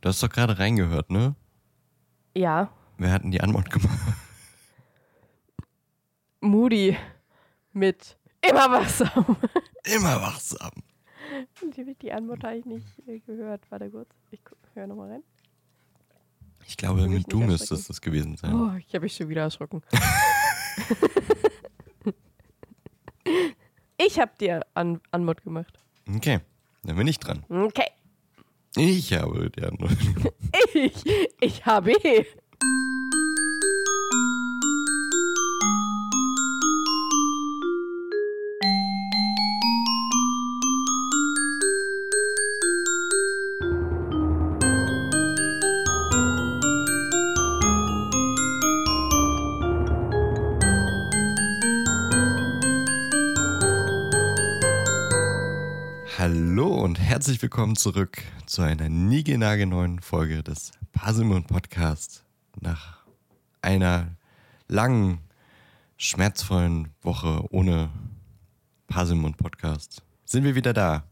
Du hast doch gerade reingehört, ne? Ja, Wer hat denn die Antwort gemacht? Moody mit immer wachsam. Immer wachsam. Die, die Antwort habe ich nicht äh, gehört. Warte kurz. Ich höre nochmal rein. Ich glaube, mit du nicht müsste erschrecken. es das gewesen sein. Oh, ich habe mich schon wieder erschrocken. ich habe dir An Antwort gemacht. Okay, dann bin ich dran. Okay. Ich habe die Antwort. Ich, ich habe. Herzlich willkommen zurück zu einer niegelnagelneuen Folge des Pasimon Podcast. Nach einer langen, schmerzvollen Woche ohne Pasimon Podcast sind wir wieder da.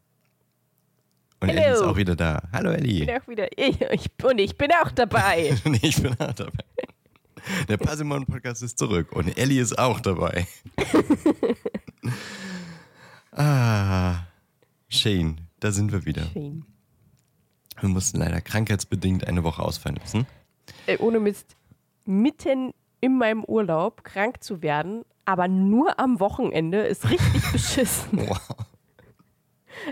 Und Hello. Ellie ist auch wieder da. Hallo Ellie. bin auch wieder. Ich, ich, und ich bin auch dabei. Und ich bin auch dabei. Der Pasimon Podcast ist zurück und Ellie ist auch dabei. ah, Shane, da sind wir wieder. Schön. Wir mussten leider krankheitsbedingt eine Woche ausfallen lassen. Äh, ohne Mist. Mitten in meinem Urlaub krank zu werden, aber nur am Wochenende ist richtig beschissen. Wow.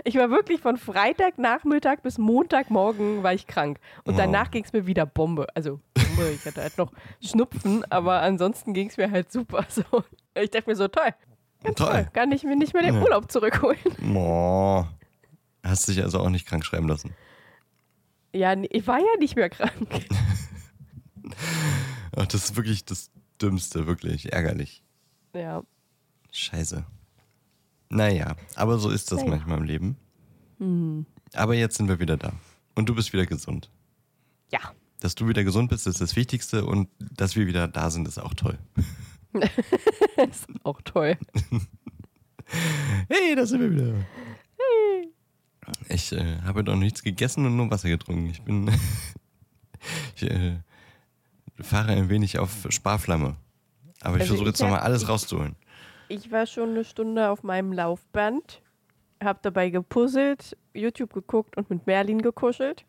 Ich war wirklich von Freitagnachmittag bis Montagmorgen war ich krank. Und Wow. danach ging es mir wieder Bombe. Also Bombe, ich hatte halt noch Schnupfen, aber ansonsten ging es mir halt super. So. Ich dachte mir so, toll, Toll. toll, kann ich mir nicht mehr den Ja. Urlaub zurückholen. Oh. Hast dich also auch nicht krank schreiben lassen. Ja, ich war ja nicht mehr krank. Ach, das ist wirklich das Dümmste, wirklich ärgerlich. Ja, Scheiße. Naja, aber so ist das Naja. manchmal im Leben. Hm. Aber jetzt sind wir wieder da. Und du bist wieder gesund. ja. Dass du wieder gesund bist, ist das Wichtigste. Und dass wir wieder da sind, ist auch toll. ist auch toll. Hey, da sind wir wieder. Ich äh, habe doch nichts gegessen und nur Wasser getrunken. Ich bin. ich äh, fahre ein wenig auf Sparflamme. Aber ich Also versuche jetzt nochmal alles ich- rauszuholen. Ich war schon eine Stunde auf meinem Laufband, habe dabei gepuzzelt, YouTube geguckt und mit Merlin gekuschelt.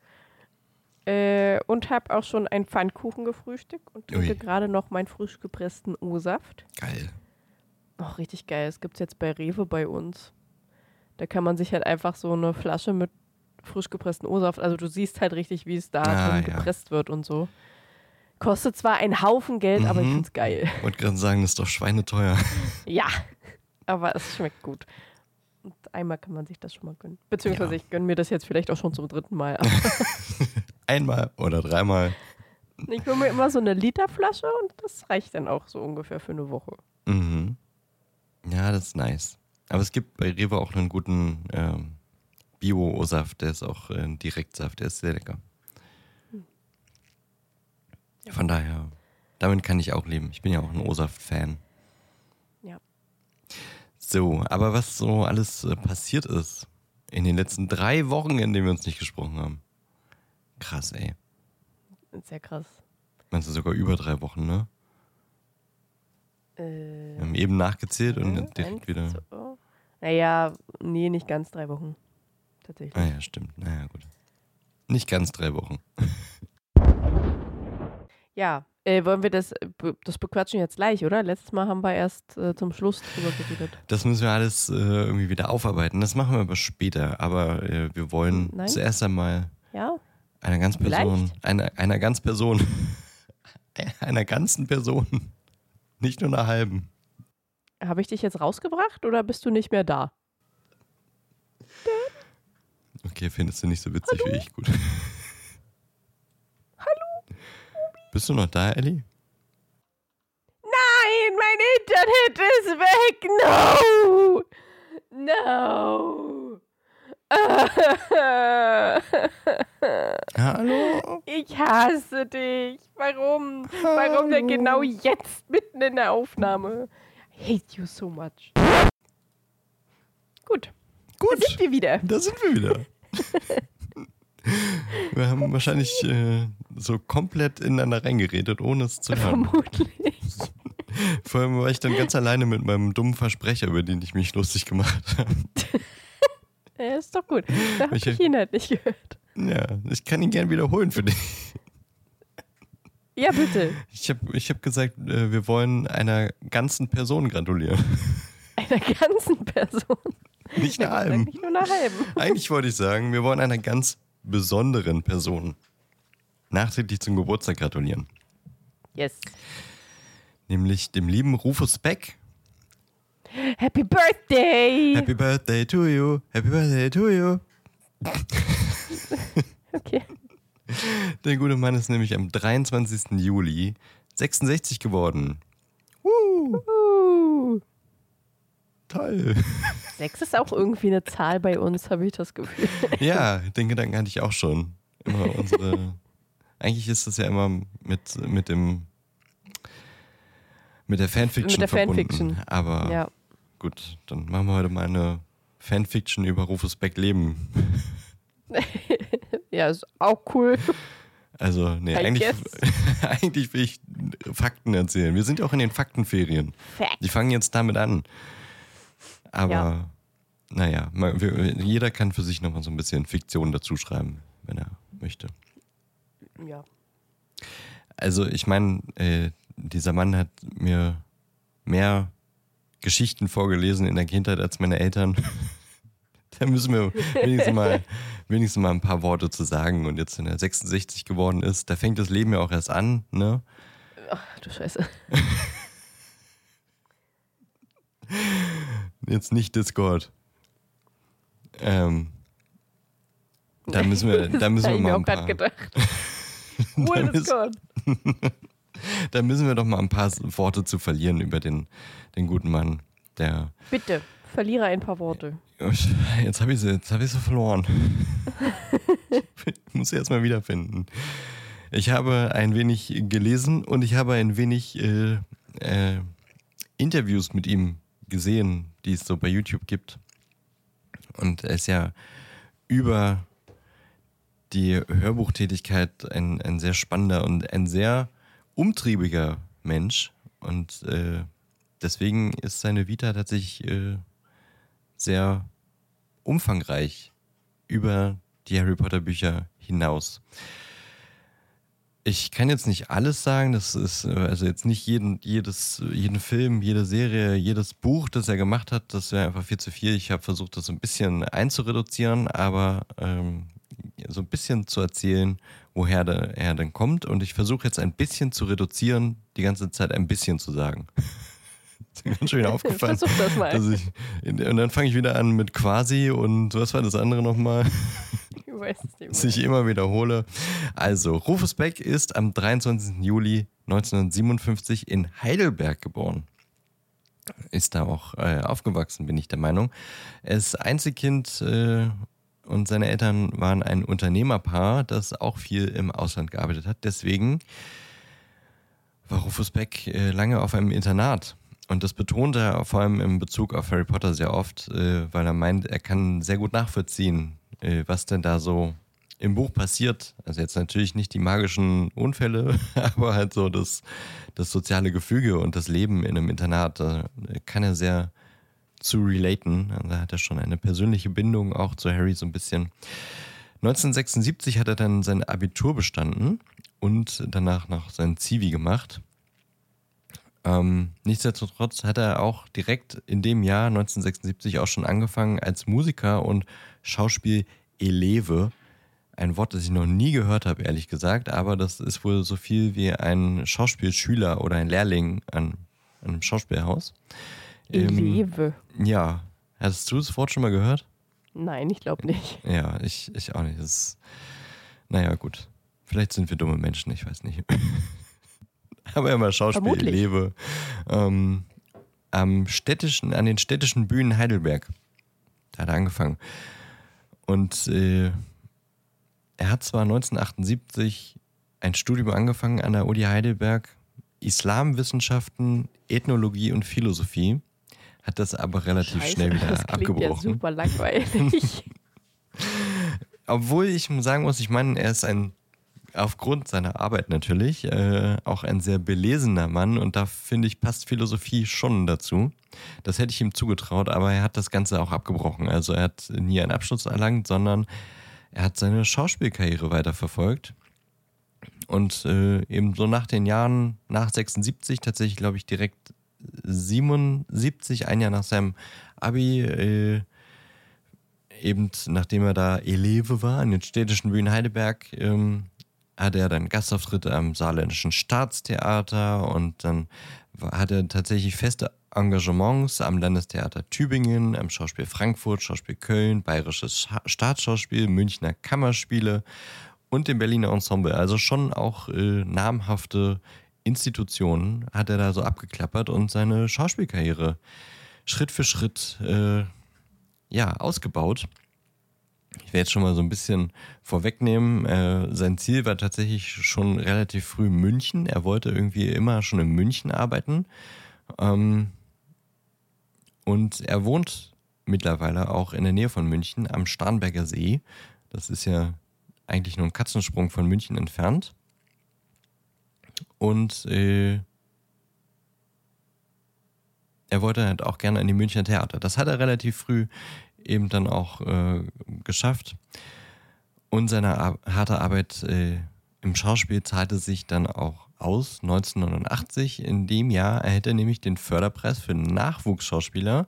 Äh, und habe auch schon einen Pfannkuchen gefrühstückt und trinke gerade noch meinen frisch gepressten O-Saft. Geil. Oh, richtig geil. Es gibt jetzt bei Rewe bei uns. Da kann man sich halt einfach so eine Flasche mit frisch gepressten O-Saft, also du siehst halt richtig, wie es da Ah, ja. gepresst wird und so. Kostet zwar einen Haufen Geld, aber ich Mhm. find's geil. Wollte gerade sagen, das ist doch schweineteuer. Ja, aber es schmeckt gut. Und einmal kann man sich das schon mal gönnen. Beziehungsweise Ja. ich gönne mir das jetzt vielleicht auch schon zum dritten Mal. Einmal oder dreimal. ich hole mir immer so eine Literflasche und das reicht dann auch so ungefähr für eine Woche. Mhm. Ja, das ist nice. Aber es gibt bei Rewe auch einen guten ähm, Bio-O-Saft, der ist auch äh, ein Direktsaft, der ist sehr lecker. Von daher, damit kann ich auch leben. Ich bin ja auch ein O-Saft-Fan. Ja. So, aber was so alles äh, passiert ist in den letzten drei Wochen, in denen wir uns nicht gesprochen haben. Krass, ey. Sehr krass. Meinst du sogar über drei Wochen, ne? Äh, Wir haben eben nachgezählt und eins, direkt wieder. zwei. Naja, nee, nicht ganz drei Wochen. Tatsächlich. Ah ja, stimmt. Naja, gut. Nicht ganz drei Wochen. Ja, äh, wollen wir das, äh, das bequatschen jetzt gleich, oder? Letztes Mal haben wir erst äh, zum Schluss drüber geredet. Das müssen wir alles äh, irgendwie wieder aufarbeiten. Das machen wir aber später. Aber äh, wir wollen Nein? zuerst einmal Ja? einer ganz Person, einer, einer ganz Person, einer ganzen Person, nicht nur einer halben. Habe ich dich jetzt rausgebracht oder bist du nicht mehr da? Okay, findest du nicht so witzig wie ich. Gut. Hallo? Bist du noch da, Ellie? Nein, mein Internet ist weg. No. No. Hallo? Ich hasse dich. Warum? Warum denn genau jetzt mitten in der Aufnahme? I hate you so much. Gut, da Gut, sind wir wieder. da sind wir wieder. Wir haben wahrscheinlich äh, so komplett ineinander reingeredet, ohne es zu hören. Vermutlich. Vor allem war ich dann ganz alleine mit meinem dummen Versprecher, über den ich mich lustig gemacht habe. Ja, ist doch gut. Da habe Ich- ich ihn halt nicht gehört. Ja, ich kann ihn gern wiederholen für dich. Ja, bitte. Ich habe ich hab gesagt, äh, wir wollen einer ganzen Person gratulieren. Einer ganzen Person. Nicht einer halben. Nicht nur einer halben. Eigentlich wollte ich sagen, wir wollen einer ganz besonderen Person nachträglich zum Geburtstag gratulieren. Yes. Nämlich dem lieben Rufus Beck. Happy Birthday! Happy Birthday to you, Happy Birthday to you. Okay. Der gute Mann ist nämlich am 23. Juli 66 geworden. Uh, Uh. toll. Sechs ist auch irgendwie eine Zahl bei uns, habe ich das Gefühl. Ja, den Gedanken hatte ich auch schon. Immer unsere. eigentlich ist das ja immer mit, mit dem. Mit der Fanfiction Mit der verbunden. Fanfiction. Aber Ja. gut, dann machen wir heute mal eine Fanfiction über Rufus Beck Leben. Ja, ist auch cool. Also, nee, I eigentlich, eigentlich will ich Fakten erzählen. Wir sind ja auch in den Faktenferien. Fact. Die fangen jetzt damit an. Aber, Ja. naja, jeder kann für sich nochmal so ein bisschen Fiktion dazu schreiben, wenn er möchte. Ja. Also, ich meine, äh, dieser Mann hat mir mehr Geschichten vorgelesen in der Kindheit als meine Eltern. da müssen wir wenigstens mal, wenigstens mal ein paar Worte zu sagen. Und jetzt, wenn er 66 geworden ist, da fängt das Leben ja auch erst an, ne? Ach, du Scheiße. Jetzt nicht Discord. Ähm, da müssen wir, da müssen wir ich mal mir ein auch gerade gedacht. Ist Gott. da müssen wir doch mal ein paar Worte zu verlieren über den, den guten Mann, der Bitte, verliere ein paar Worte. Jetzt habe ich sie, jetzt habe ich sie verloren. ich muss sie erstmal wiederfinden. Ich habe ein wenig gelesen und ich habe ein wenig äh, äh, Interviews mit ihm gesehen, die es so bei YouTube gibt. Und er ist ja über die Hörbuchtätigkeit ein, ein sehr spannender und ein sehr umtriebiger Mensch. Und äh, deswegen ist seine Vita tatsächlich äh, sehr umfangreich über die Harry Potter Bücher hinaus. Ich kann jetzt nicht alles sagen, das ist äh, also jetzt nicht jeden, jedes, jeden Film, jede Serie, jedes Buch, das er gemacht hat, das wäre einfach viel zu viel. Ich habe versucht, das ein bisschen einzureduzieren, aber ähm, so ein bisschen zu erzählen, woher der, er denn kommt. Und ich versuche jetzt ein bisschen zu reduzieren, die ganze Zeit ein bisschen zu sagen. ist mir ganz schön aufgefallen. Versuch das mal. Ich, und dann fange ich wieder an mit quasi und was war das andere nochmal? Ich weiß es nicht dass ich immer wiederhole. Also, Rufus Beck ist am 23. Juli 1957 in Heidelberg geboren. Ist da auch äh, aufgewachsen, bin ich der Meinung. Er ist Einzelkind äh, und seine Eltern waren ein Unternehmerpaar, das auch viel im Ausland gearbeitet hat. Deswegen war Rufus Beck äh, lange auf einem Internat. Und das betont er vor allem in Bezug auf Harry Potter sehr oft, äh, weil er meint, er kann sehr gut nachvollziehen, äh, was denn da so im Buch passiert. Also jetzt natürlich nicht die magischen Unfälle, aber halt so das, das soziale Gefüge und das Leben in einem Internat. Da kann er sehr zu relaten. Also da hat er schon eine persönliche Bindung auch zu Harry so ein bisschen. 1976 hat er dann sein Abitur bestanden und danach noch sein Zivi gemacht. Ähm, nichtsdestotrotz hat er auch direkt in dem Jahr 1976 auch schon angefangen als Musiker und Schauspieleleve. Ein Wort, das ich noch nie gehört habe, ehrlich gesagt, aber das ist wohl so viel wie ein Schauspielschüler oder ein Lehrling an, an einem Schauspielhaus. Ähm, Eleve. ja, hattest du das Wort schon mal gehört? Nein, ich glaube nicht. Ja, ich, ich auch nicht. Das ist, naja, gut. Vielleicht sind wir dumme Menschen, ich weiß nicht. Aber immer Schauspiel, Vermutlich. lebe. Ähm, am städtischen, an den städtischen Bühnen Heidelberg. Da hat er angefangen. Und äh, er hat zwar 1978 ein Studium angefangen an der Uni Heidelberg, Islamwissenschaften, Ethnologie und Philosophie, hat das aber relativ Scheiße, schnell wieder das klingt ja abgebrochen. super langweilig. obwohl ich sagen muss, ich meine, er ist ein aufgrund seiner Arbeit natürlich äh, auch ein sehr belesener Mann und da finde ich, passt Philosophie schon dazu. Das hätte ich ihm zugetraut, aber er hat das Ganze auch abgebrochen. Also er hat nie einen Abschluss erlangt, sondern er hat seine Schauspielkarriere weiterverfolgt. Und äh, eben so nach den Jahren, nach 76, tatsächlich glaube ich direkt 77, ein Jahr nach seinem Abi, äh, eben nachdem er da Eleve war an den städtischen Bühnen Heidelberg, ähm, hatte er dann Gastauftritte am Saarländischen Staatstheater und dann hat er tatsächlich feste Engagements am Landestheater Tübingen, am Schauspiel Frankfurt, Schauspiel Köln, Bayerisches Staatsschauspiel, Münchner Kammerspiele und dem Berliner Ensemble. Also schon auch äh, namhafte Institutionen hat er da so abgeklappert und seine Schauspielkarriere Schritt für Schritt äh, ja, ausgebaut. Ich werde jetzt schon mal so ein bisschen vorwegnehmen. Äh, sein Ziel war tatsächlich schon relativ früh München. Er wollte irgendwie immer schon in München arbeiten. Ähm, und er wohnt mittlerweile auch in der Nähe von München am Starnberger See. Das ist ja eigentlich nur ein Katzensprung von München entfernt. Und äh, er wollte halt auch gerne an die Münchner Theater. Das hat er relativ früh eben dann auch äh, geschafft. Und seine Ar harte Arbeit äh, im Schauspiel zahlte sich dann auch aus 1989. In dem Jahr erhält er nämlich den Förderpreis für Nachwuchsschauspieler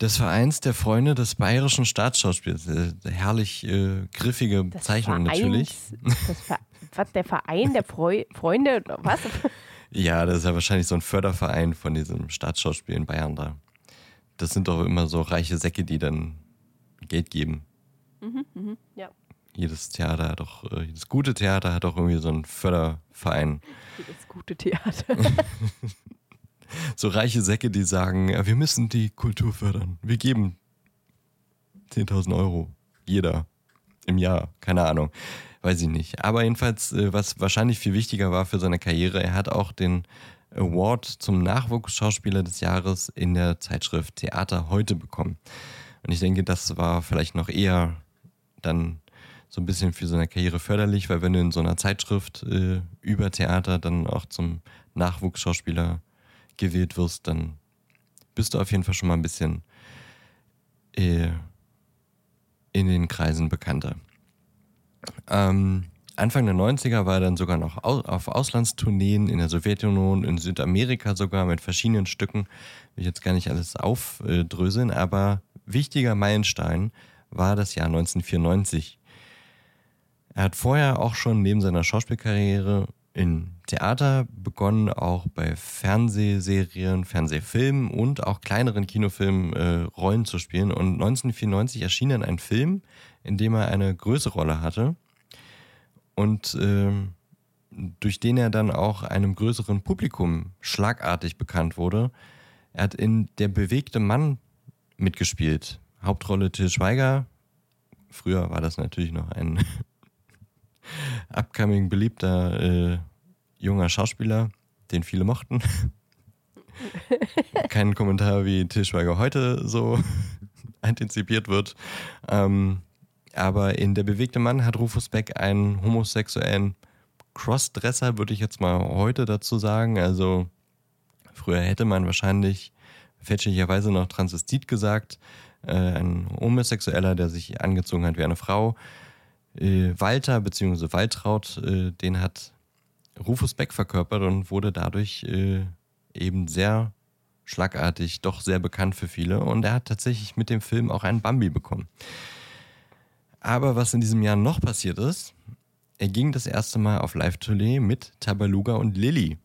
des Vereins der Freunde des Bayerischen Staatsschauspiels. Äh, herrlich äh, griffige Bezeichnung natürlich. was, der Verein der Freu Freunde, was? Ja, das ist ja wahrscheinlich so ein Förderverein von diesem Staatsschauspiel in Bayern da. Das sind doch immer so reiche Säcke, die dann Geld geben. Mhm, mh, ja. Jedes Theater hat doch, äh, jedes gute Theater hat doch irgendwie so einen Förderverein. Jedes gute Theater. so reiche Säcke, die sagen, ja, wir müssen die Kultur fördern. Wir geben 10.000 Euro. Jeder. Im Jahr. Keine Ahnung. Weiß ich nicht. Aber jedenfalls, äh, was wahrscheinlich viel wichtiger war für seine Karriere, er hat auch den Award zum Nachwuchsschauspieler des Jahres in der Zeitschrift Theater heute bekommen. Und ich denke, das war vielleicht noch eher dann so ein bisschen für seine Karriere förderlich, weil wenn du in so einer Zeitschrift äh, über Theater dann auch zum Nachwuchsschauspieler gewählt wirst, dann bist du auf jeden Fall schon mal ein bisschen äh, in den Kreisen bekannter. Ähm, Anfang der 90er war er dann sogar noch auf Auslandstourneen in der Sowjetunion, in Südamerika sogar mit verschiedenen Stücken. Will ich jetzt gar nicht alles aufdröseln, aber wichtiger Meilenstein war das Jahr 1994. Er hat vorher auch schon neben seiner Schauspielkarriere in Theater begonnen, auch bei Fernsehserien, Fernsehfilmen und auch kleineren Kinofilmen äh, Rollen zu spielen. Und 1994 erschien dann ein Film, in dem er eine größere Rolle hatte und äh, durch den er dann auch einem größeren Publikum schlagartig bekannt wurde. Er hat in Der bewegte Mann mitgespielt. Hauptrolle Till Schweiger. Früher war das natürlich noch ein upcoming beliebter äh, junger Schauspieler, den viele mochten. Kein Kommentar, wie Till Schweiger heute so antizipiert wird. Ähm, aber in Der bewegte Mann hat Rufus Beck einen homosexuellen Crossdresser, würde ich jetzt mal heute dazu sagen. Also früher hätte man wahrscheinlich fälschlicherweise noch Transvestit gesagt. Äh, ein Homosexueller, der sich angezogen hat wie eine Frau. Äh, Walter bzw. Waltraud, äh, den hat Rufus Beck verkörpert und wurde dadurch äh, eben sehr schlagartig doch sehr bekannt für viele. Und er hat tatsächlich mit dem Film auch einen Bambi bekommen. Aber was in diesem Jahr noch passiert ist, er ging das erste Mal auf Live-Tournee mit Tabaluga und Lilly.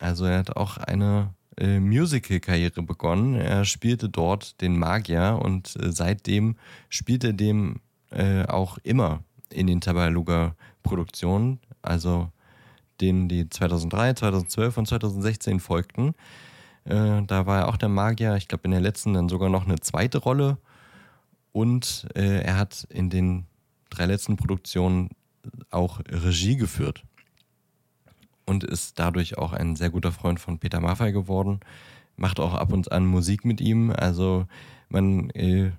Also er hat auch eine äh, Musical-Karriere begonnen. Er spielte dort den Magier und äh, seitdem spielt er dem äh, auch immer in den Tabaluga-Produktionen, also denen, die 2003, 2012 und 2016 folgten. Äh, da war er auch der Magier, ich glaube in der letzten dann sogar noch eine zweite Rolle und äh, er hat in den drei letzten Produktionen auch Regie geführt und ist dadurch auch ein sehr guter Freund von Peter Maffay geworden. Macht auch ab und an Musik mit ihm. Also man äh,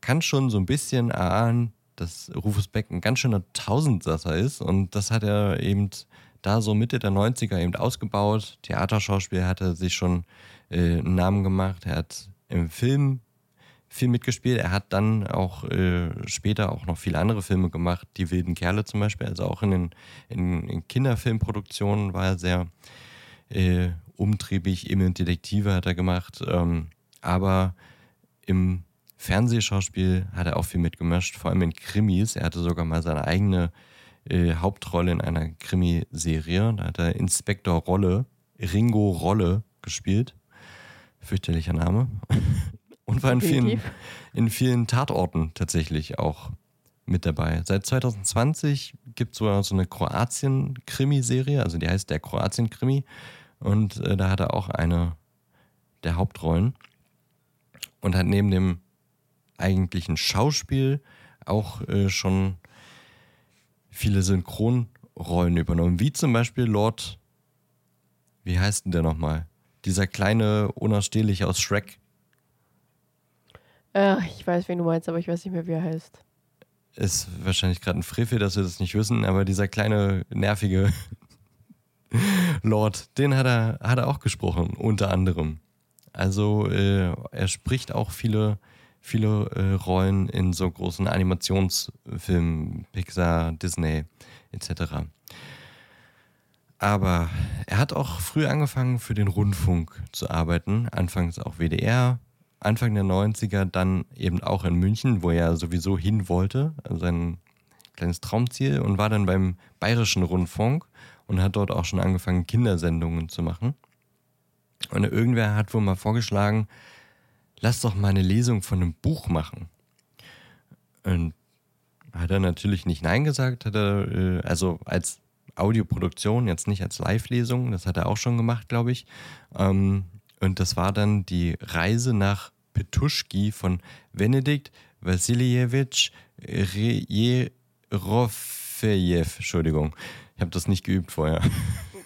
kann schon so ein bisschen erahnen, dass Rufus Beck ein ganz schöner Tausendsasser ist und das hat er eben da so Mitte der 90er eben ausgebaut. Theaterschauspiel hat er sich schon äh, einen Namen gemacht. Er hat im Film viel mitgespielt. Er hat dann auch äh, später auch noch viele andere Filme gemacht, Die wilden Kerle zum Beispiel. Also auch in den in, in Kinderfilmproduktionen war er sehr äh, umtriebig. Emil Detektive hat er gemacht. Ähm, aber im Fernsehschauspiel hat er auch viel mitgemischt, vor allem in Krimis. Er hatte sogar mal seine eigene äh, Hauptrolle in einer Krimiserie. Da hat er Inspektor Rolle, Ringo Rolle gespielt. Fürchterlicher Name. Und war in vielen, in vielen Tatorten tatsächlich auch mit dabei. Seit 2020 gibt es so, so eine Kroatien-Krimi-Serie, also die heißt der Kroatien-Krimi. Und äh, da hat er auch eine der Hauptrollen. Und hat neben dem eigentlichen Schauspiel auch äh, schon viele Synchronrollen übernommen, wie zum Beispiel Lord, wie heißt denn der nochmal? Dieser kleine Unausstehliche aus Shrek. Ach, ich weiß, wen du meinst, aber ich weiß nicht mehr, wie er heißt. Ist wahrscheinlich gerade ein Frevel, dass wir das nicht wissen, aber dieser kleine, nervige Lord, den hat er, hat er auch gesprochen, unter anderem. Also äh, er spricht auch viele viele äh, Rollen in so großen Animationsfilmen, Pixar, Disney etc. Aber er hat auch früh angefangen für den Rundfunk zu arbeiten, anfangs auch WDR, Anfang der 90er dann eben auch in München, wo er sowieso hin wollte, also sein kleines Traumziel und war dann beim Bayerischen Rundfunk und hat dort auch schon angefangen, Kindersendungen zu machen. Und irgendwer hat wohl mal vorgeschlagen, lass doch mal eine Lesung von einem Buch machen. Und hat er natürlich nicht Nein gesagt, hat er, äh, also als Audioproduktion, jetzt nicht als Live-Lesung, das hat er auch schon gemacht, glaube ich. Ähm, und das war dann die Reise nach Petuschki von Benedikt Wassiljewitsch Jerofejew. Entschuldigung, ich habe das nicht geübt vorher.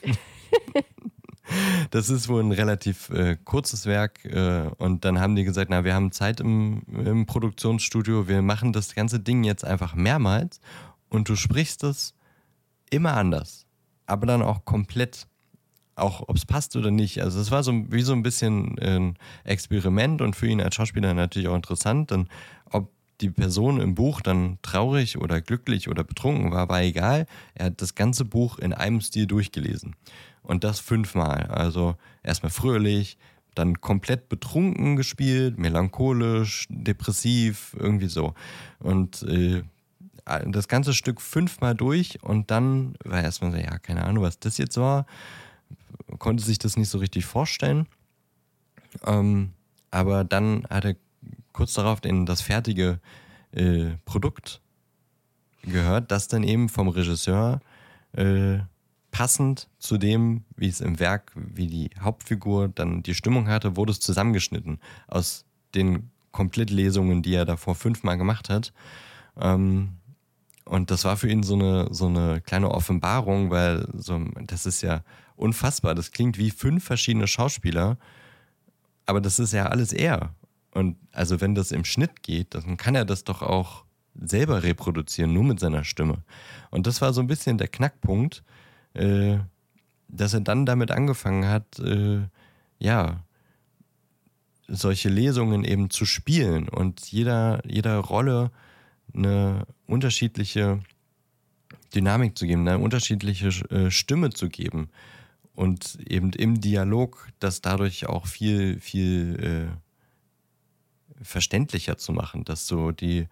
Das ist wohl ein relativ äh, kurzes Werk äh, und dann haben die gesagt, na, wir haben Zeit im, im Produktionsstudio, wir machen das ganze Ding jetzt einfach mehrmals und du sprichst es immer anders, aber dann auch komplett, auch ob es passt oder nicht. Also es war so wie so ein bisschen ein Experiment und für ihn als Schauspieler natürlich auch interessant, dann ob die Person im Buch dann traurig oder glücklich oder betrunken war, war egal. Er hat das ganze Buch in einem Stil durchgelesen. Und das fünfmal. Also erstmal fröhlich, dann komplett betrunken gespielt, melancholisch, depressiv, irgendwie so. Und äh, das ganze Stück fünfmal durch und dann war erstmal so, ja, keine Ahnung, was das jetzt war. Konnte sich das nicht so richtig vorstellen. Ähm, aber dann hat er kurz darauf den, das fertige äh, Produkt gehört, das dann eben vom Regisseur äh, passend zu dem, wie es im Werk, wie die Hauptfigur dann die Stimmung hatte, wurde es zusammengeschnitten aus den Komplettlesungen, die er davor fünfmal gemacht hat. Ähm, und das war für ihn so eine, so eine kleine Offenbarung, weil so, das ist ja unfassbar. Das klingt wie fünf verschiedene Schauspieler, aber das ist ja alles er. Und also wenn das im Schnitt geht, dann kann er das doch auch selber reproduzieren, nur mit seiner Stimme. Und das war so ein bisschen der Knackpunkt, äh, dass er dann damit angefangen hat, äh, ja, solche Lesungen eben zu spielen und jeder, jeder Rolle eine unterschiedliche Dynamik zu geben, eine unterschiedliche äh, Stimme zu geben und eben im Dialog das dadurch auch viel, viel äh, verständlicher zu machen, dass so die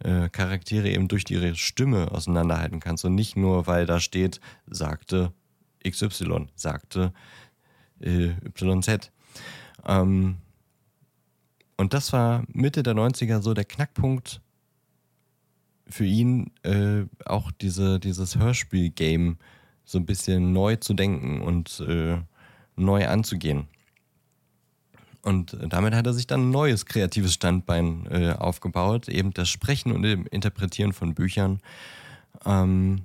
äh, Charaktere eben durch ihre Stimme auseinanderhalten kannst und nicht nur, weil da steht, sagte XY, sagte äh, YZ. Ähm, und das war Mitte der 90er so der Knackpunkt für ihn, äh, auch diese, dieses Hörspiel-Game so ein bisschen neu zu denken und äh, neu anzugehen. Und damit hat er sich dann ein neues kreatives Standbein äh, aufgebaut, eben das Sprechen und Interpretieren von Büchern. Ähm,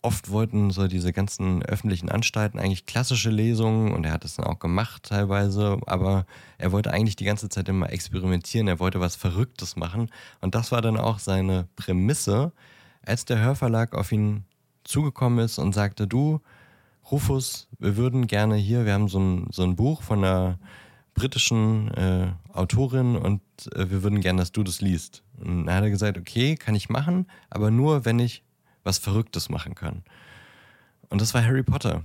oft wollten so diese ganzen öffentlichen Anstalten eigentlich klassische Lesungen und er hat es dann auch gemacht teilweise, aber er wollte eigentlich die ganze Zeit immer experimentieren, er wollte was Verrücktes machen. Und das war dann auch seine Prämisse, als der Hörverlag auf ihn zugekommen ist und sagte, du, Rufus, wir würden gerne hier, wir haben so ein, so ein Buch von einer britischen äh, Autorin und äh, wir würden gerne, dass du das liest. Und dann hat er gesagt, okay, kann ich machen, aber nur, wenn ich was Verrücktes machen kann. Und das war Harry Potter.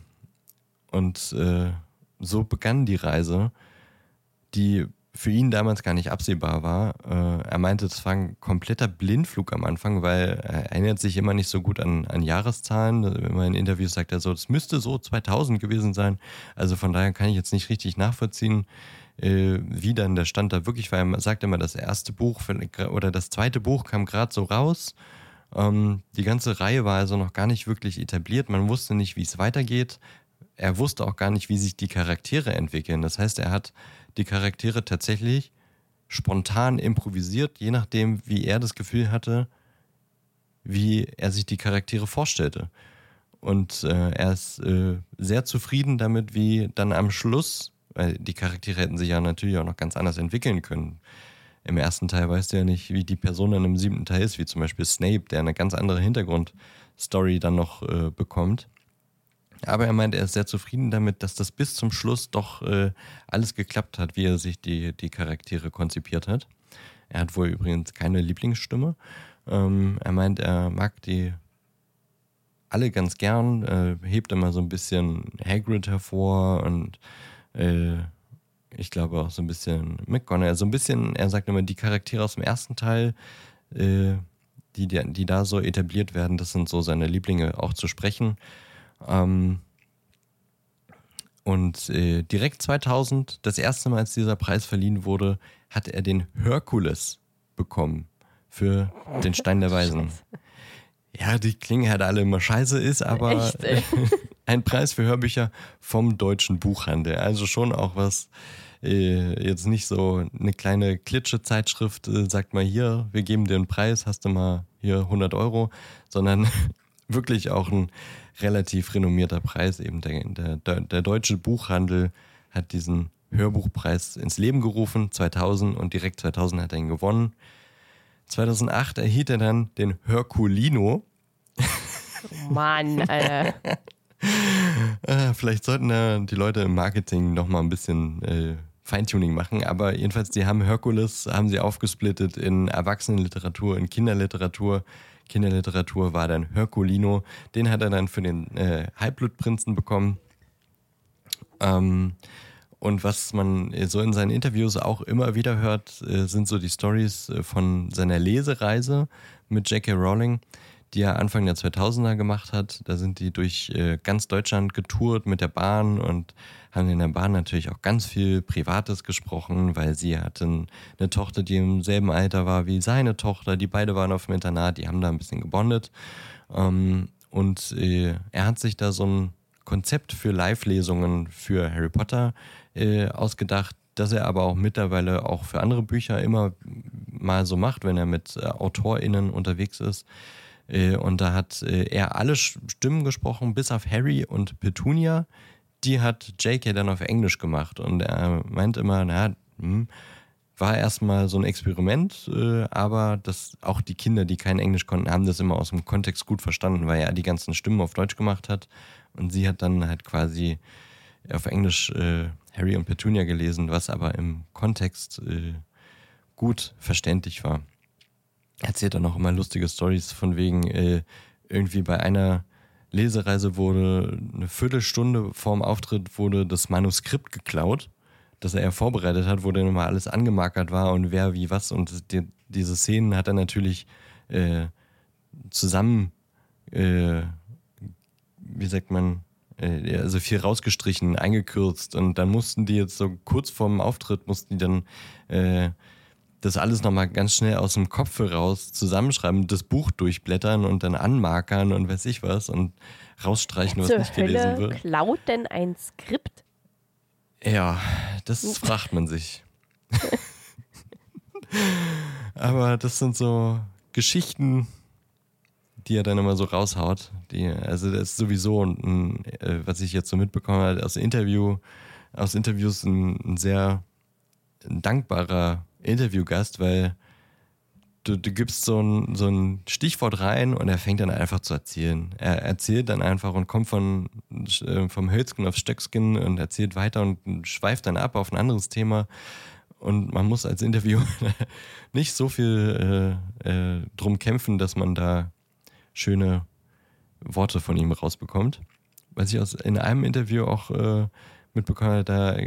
Und äh, so begann die Reise, die für ihn damals gar nicht absehbar war. Äh, er meinte, das war ein kompletter Blindflug am Anfang, weil er erinnert sich immer nicht so gut an, an Jahreszahlen. Immer in Interviews sagt er so, das müsste so 2000 gewesen sein. Also von daher kann ich jetzt nicht richtig nachvollziehen, äh, wie dann der Stand da wirklich war. Er sagt immer, das erste Buch oder das zweite Buch kam gerade so raus. Ähm, die ganze Reihe war also noch gar nicht wirklich etabliert. Man wusste nicht, wie es weitergeht. Er wusste auch gar nicht, wie sich die Charaktere entwickeln. Das heißt, er hat die Charaktere tatsächlich spontan improvisiert, je nachdem, wie er das Gefühl hatte, wie er sich die Charaktere vorstellte. Und äh, er ist äh, sehr zufrieden damit, wie dann am Schluss, weil die Charaktere hätten sich ja natürlich auch noch ganz anders entwickeln können. Im ersten Teil weißt du ja nicht, wie die Person dann im siebten Teil ist, wie zum Beispiel Snape, der eine ganz andere Hintergrundstory dann noch äh, bekommt. Aber er meint, er ist sehr zufrieden damit, dass das bis zum Schluss doch äh, alles geklappt hat, wie er sich die, die Charaktere konzipiert hat. Er hat wohl übrigens keine Lieblingsstimme. Ähm, er meint, er mag die alle ganz gern, äh, hebt immer so ein bisschen Hagrid hervor und äh, ich glaube auch so ein bisschen McGonagall. So ein bisschen, er sagt immer, die Charaktere aus dem ersten Teil, äh, die, die, die da so etabliert werden, das sind so seine Lieblinge auch zu sprechen. Ähm, und äh, direkt 2000, das erste Mal, als dieser Preis verliehen wurde, hat er den Herkules bekommen für den Stein der Weisen. Ja, die klingen halt alle immer scheiße, ist aber Echt, ein Preis für Hörbücher vom deutschen Buchhandel. Also schon auch was, äh, jetzt nicht so eine kleine Klitsche-Zeitschrift, äh, sagt mal hier, wir geben dir einen Preis, hast du mal hier 100 Euro, sondern wirklich auch ein relativ renommierter Preis. Eben der, der, der deutsche Buchhandel hat diesen Hörbuchpreis ins Leben gerufen, 2000 und direkt 2000 hat er ihn gewonnen. 2008 erhielt er dann den Herculino. Mann, Alter. Äh, vielleicht sollten da die Leute im Marketing noch mal ein bisschen äh, Feintuning machen, aber jedenfalls, die haben Herkules, haben sie aufgesplittet in Erwachsenenliteratur, in Kinderliteratur. Kinderliteratur war dann Herculino. Den hat er dann für den äh, Halbblutprinzen bekommen. Ähm, und was man so in seinen Interviews auch immer wieder hört, äh, sind so die Stories äh, von seiner Lesereise mit J.K. Rowling, die er Anfang der 2000er gemacht hat. Da sind die durch äh, ganz Deutschland getourt mit der Bahn und haben in der Bahn natürlich auch ganz viel Privates gesprochen, weil sie hatten eine Tochter, die im selben Alter war wie seine Tochter. Die beide waren auf dem Internat, die haben da ein bisschen gebondet. Ähm, und äh, er hat sich da so ein Konzept für Live-Lesungen für Harry Potter äh, ausgedacht, das er aber auch mittlerweile auch für andere Bücher immer mal so macht, wenn er mit äh, AutorInnen unterwegs ist. Äh, und da hat äh, er alle Stimmen gesprochen, bis auf Harry und Petunia die hat JK dann auf Englisch gemacht und er meint immer, na, hm, war erstmal so ein Experiment, äh, aber das, auch die Kinder, die kein Englisch konnten, haben das immer aus dem Kontext gut verstanden, weil er die ganzen Stimmen auf Deutsch gemacht hat und sie hat dann halt quasi auf Englisch Harry und Petunia gelesen, was aber im Kontext gut verständlich war. Er erzählt dann auch immer lustige Stories von wegen äh, irgendwie bei einer Lesereise wurde eine Viertelstunde vorm Auftritt wurde das Manuskript geklaut, das er vorbereitet hat, wo dann immer alles angemarkert war und wer wie was. Und die, diese Szenen hat er natürlich äh, zusammen, äh, wie sagt man, äh, also viel rausgestrichen, eingekürzt. Und dann mussten die jetzt so kurz vorm Auftritt mussten die dann äh, das alles nochmal ganz schnell aus dem Kopf raus zusammenschreiben, das Buch durchblättern und dann anmarkern und weiß ich was und rausstreichen, was nicht Hölle gelesen wird. Klaut denn ein Skript? Ja, das fragt man sich. Aber das sind so Geschichten, die er dann immer so raushaut. Die, also das ist sowieso, ein, äh, was ich jetzt so mitbekommen habe, aus Interview, aus Interviews ein, ein sehr dankbarer Interviewgast, weil du, du gibst so ein, so ein Stichwort rein und er fängt dann einfach zu erzählen. Er erzählt dann einfach und kommt von, äh, vom Hölzgen aufs Stöckskin und erzählt weiter und schweift dann ab auf ein anderes Thema. Und man muss als Interview nicht so viel äh, äh, drum kämpfen, dass man da schöne Worte von ihm rausbekommt. Was ich aus, in einem Interview auch äh, mitbekommen habe, da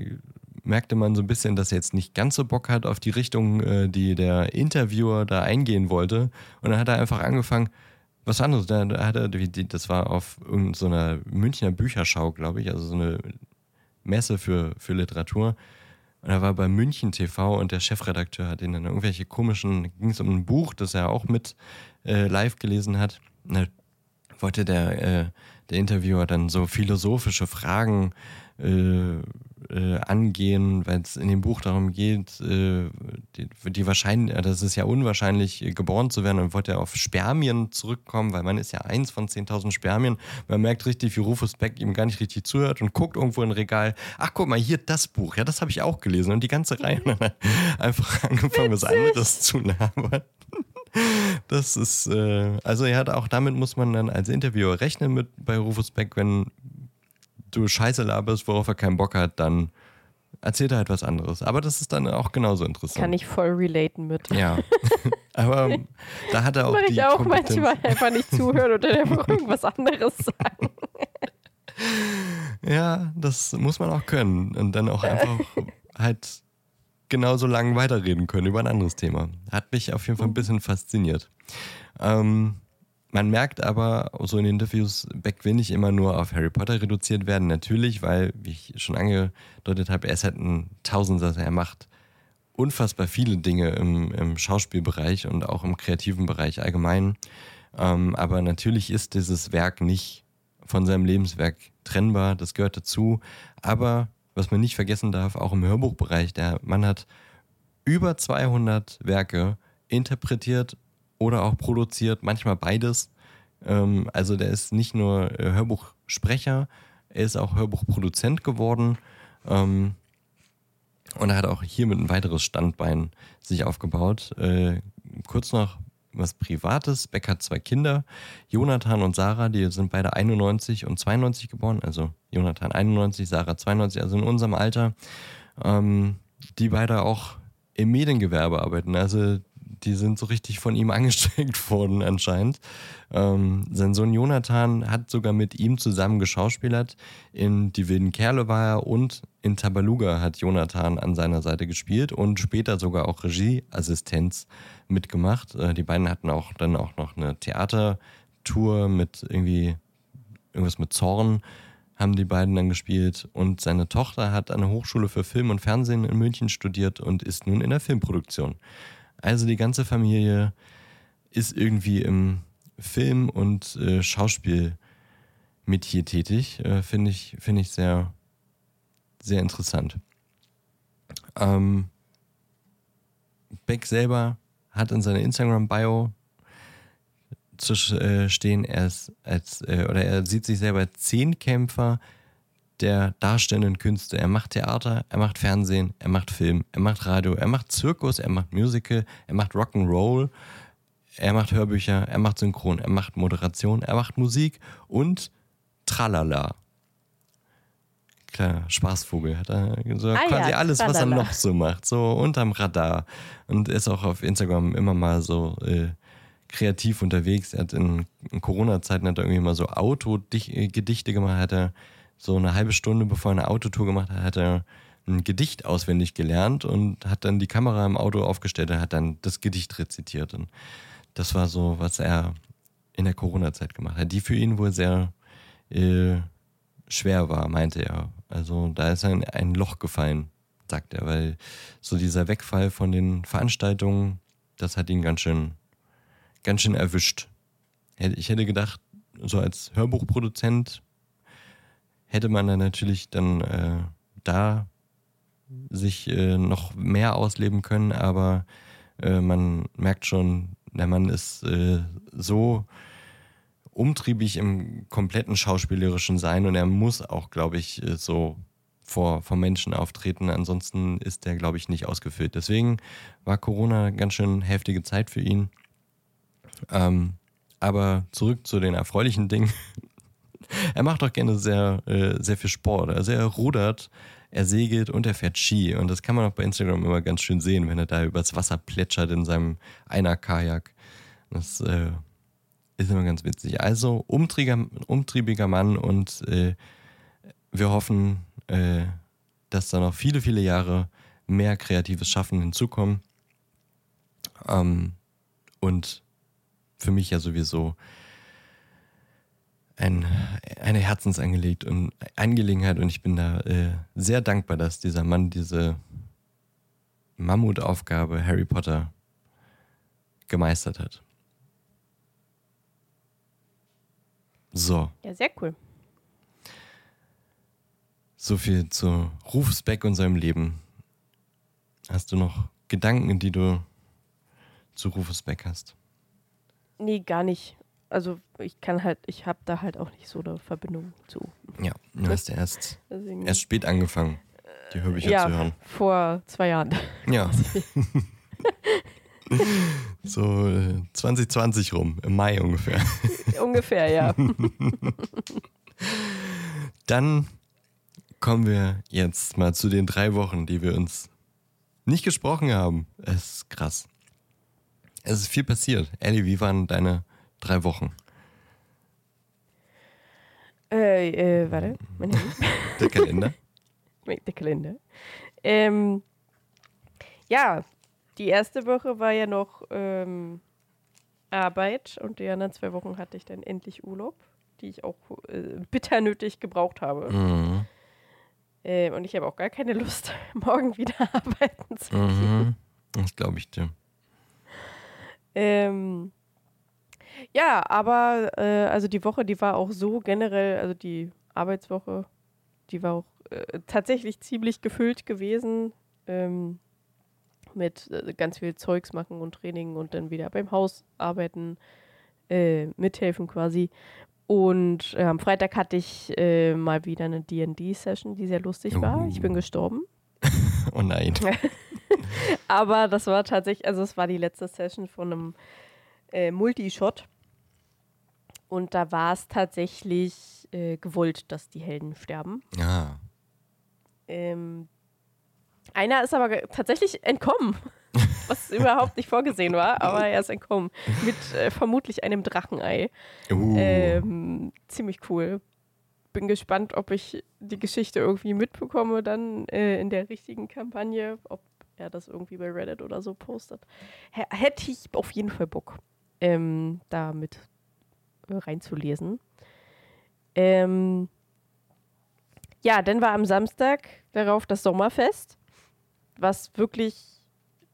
merkte man so ein bisschen, dass er jetzt nicht ganz so Bock hat auf die Richtung, äh, die der Interviewer da eingehen wollte. Und dann hat er einfach angefangen, was anderes. Da, hat er, das war auf irgendeiner so Münchner Bücherschau, glaube ich, also so eine Messe für, für Literatur. Und er war bei München TV und der Chefredakteur hat ihn dann irgendwelche komischen, ging es um ein Buch, das er auch mit äh, live gelesen hat. Da wollte der, äh, der Interviewer dann so philosophische Fragen äh, äh, angehen, weil es in dem Buch darum geht, äh, die, die wahrscheinlich, das ist ja unwahrscheinlich, äh, geboren zu werden und wollte ja auf Spermien zurückkommen, weil man ist ja eins von 10.000 Spermien. Man merkt richtig, wie Rufus Beck ihm gar nicht richtig zuhört und guckt irgendwo in ein Regal. Ach, guck mal, hier das Buch. Ja, das habe ich auch gelesen. Und die ganze Reihe einfach angefangen, was anderes zu labern. Das ist, äh, also er hat auch damit muss man dann als Interviewer rechnen mit bei Rufus Beck, wenn du Scheiße laberst, worauf er keinen Bock hat, dann erzählt er halt was anderes. Aber das ist dann auch genauso interessant. Kann ich voll relaten mit. Ja. Aber da hat er auch die ich auch Kompetenz. manchmal einfach nicht zuhören dann einfach irgendwas anderes sagen. Ja, das muss man auch können. Und dann auch einfach halt genauso lang weiterreden können über ein anderes Thema. Hat mich auf jeden Fall ein bisschen fasziniert. Ähm, man merkt aber so in Interviews, Beck will nicht immer nur auf Harry Potter reduziert werden. Natürlich, weil, wie ich schon angedeutet habe, er ist halt ein Tausendsasser. Er macht unfassbar viele Dinge im, im Schauspielbereich und auch im kreativen Bereich allgemein. Ähm, aber natürlich ist dieses Werk nicht von seinem Lebenswerk trennbar. Das gehört dazu. Aber was man nicht vergessen darf, auch im Hörbuchbereich, der Mann hat über 200 Werke interpretiert oder auch produziert, manchmal beides. Ähm, also der ist nicht nur äh, Hörbuchsprecher, er ist auch Hörbuchproduzent geworden. Ähm, und er hat auch hiermit ein weiteres Standbein sich aufgebaut. Äh, kurz noch was Privates. Beck hat zwei Kinder, Jonathan und Sarah, die sind beide 91 und 92 geboren. Also Jonathan 91, Sarah 92, also in unserem Alter. Ähm, die beide auch im Mediengewerbe arbeiten. Also die sind so richtig von ihm angesteckt worden anscheinend. Ähm, sein Sohn Jonathan hat sogar mit ihm zusammen geschauspielert. In Die wilden Kerle war er und in Tabaluga hat Jonathan an seiner Seite gespielt und später sogar auch Regieassistenz mitgemacht. Äh, die beiden hatten auch dann auch noch eine Theatertour mit irgendwie irgendwas mit Zorn haben die beiden dann gespielt und seine Tochter hat an der Hochschule für Film und Fernsehen in München studiert und ist nun in der Filmproduktion. Also die ganze Familie ist irgendwie im Film- und äh, Schauspiel mit hier tätig. Äh, Finde ich, find ich sehr, sehr interessant. Ähm, Beck selber hat in seiner Instagram-Bio zu äh, stehen, er ist als, äh, oder er sieht sich selber als Zehnkämpfer der darstellenden Künste. Er macht Theater, er macht Fernsehen, er macht Film, er macht Radio, er macht Zirkus, er macht Musical, er macht Rock'n'Roll, er macht Hörbücher, er macht Synchron, er macht Moderation, er macht Musik und Tralala. Kleiner Spaßvogel hat er so Ah quasi ja, alles, was er Tralala. noch so macht, so unterm Radar und ist auch auf Instagram immer mal so äh, kreativ unterwegs. Er hat in, in Corona-Zeiten hat er irgendwie mal so Autogedichte gemacht, hat er so eine halbe Stunde bevor er eine Autotour gemacht hat, hat er ein Gedicht auswendig gelernt und hat dann die Kamera im Auto aufgestellt und hat dann das Gedicht rezitiert. Und das war so, was er in der Corona-Zeit gemacht hat, die für ihn wohl sehr äh, schwer war, meinte er. Also da ist ein, ein Loch gefallen, sagt er, weil so dieser Wegfall von den Veranstaltungen, das hat ihn ganz schön, ganz schön erwischt. Ich hätte gedacht, so als Hörbuchproduzent hätte man dann natürlich dann äh, da sich äh, noch mehr ausleben können, aber äh, man merkt schon, der Mann ist äh, so umtriebig im kompletten schauspielerischen sein und er muss auch, glaube ich, äh, so vor, vor Menschen auftreten. Ansonsten ist der, glaube ich, nicht ausgefüllt. Deswegen war Corona ganz schön heftige Zeit für ihn. Ähm, aber zurück zu den erfreulichen Dingen. er macht auch gerne sehr, äh, sehr viel Sport. Also er rudert, er segelt und er fährt Ski. Und das kann man auch bei Instagram immer ganz schön sehen, wenn er da übers Wasser plätschert in seinem Einer-Kajak. Das äh, ist immer ganz witzig. Also umtriebiger, umtriebiger Mann und äh, wir hoffen, äh, dass da noch viele, viele Jahre mehr kreatives Schaffen hinzukommen. Ähm, und für mich ja sowieso ein, eine Herzensangelegenheit und Angelegenheit und ich bin da äh, sehr dankbar, dass dieser Mann diese Mammutaufgabe Harry Potter gemeistert hat. So. Ja, sehr cool. So viel zu Rufus Beck und seinem Leben. Hast du noch Gedanken, die du zu Rufus Beck hast? Nee, gar nicht. Also ich kann halt, ich habe da halt auch nicht so eine Verbindung zu. Ja, du hast ja erst, erst spät angefangen, die Hörbücher ja, zu hören. vor zwei Jahren. Ja. so äh, 2020 rum, im Mai ungefähr. ungefähr, ja. Dann kommen wir jetzt mal zu den drei Wochen, die wir uns nicht gesprochen haben. Es ist krass. Es ist viel passiert. Ellie, wie waren deine drei Wochen? Äh, äh, warte, mein Handy. Der Kalender? Der Kalender. Ähm, ja, die erste Woche war ja noch ähm, Arbeit und die anderen zwei Wochen hatte ich dann endlich Urlaub, die ich auch äh, bitter nötig gebraucht habe. Mhm. Ähm, und ich habe auch gar keine Lust, morgen wieder arbeiten zu Mhm. gehen. Das glaube ich dir. Ähm, ja, aber äh, also die Woche, die war auch so generell, also die Arbeitswoche, die war auch äh, tatsächlich ziemlich gefüllt gewesen. Ähm, mit äh, ganz viel Zeugs machen und Training und dann wieder beim Haus arbeiten, äh, mithelfen quasi. Und äh, am Freitag hatte ich äh, mal wieder eine D&D-Session, die sehr lustig war. Ich bin Uh. gestorben. Oh nein. Aber das war tatsächlich, also es war die letzte Session von einem äh, Multishot. Und da war es tatsächlich äh, gewollt, dass die Helden sterben. Ja. Ähm, einer ist aber tatsächlich entkommen, was überhaupt nicht vorgesehen war, aber er ist entkommen. Mit äh, vermutlich einem Drachenei. Uh. Ähm, ziemlich cool. Bin gespannt, ob ich die Geschichte irgendwie mitbekomme, dann äh, in der richtigen Kampagne, ob er das irgendwie bei Reddit oder so postet. H hätte ich auf jeden Fall Bock, ähm, da mit reinzulesen. Ähm, ja, dann war am Samstag darauf das Sommerfest, was wirklich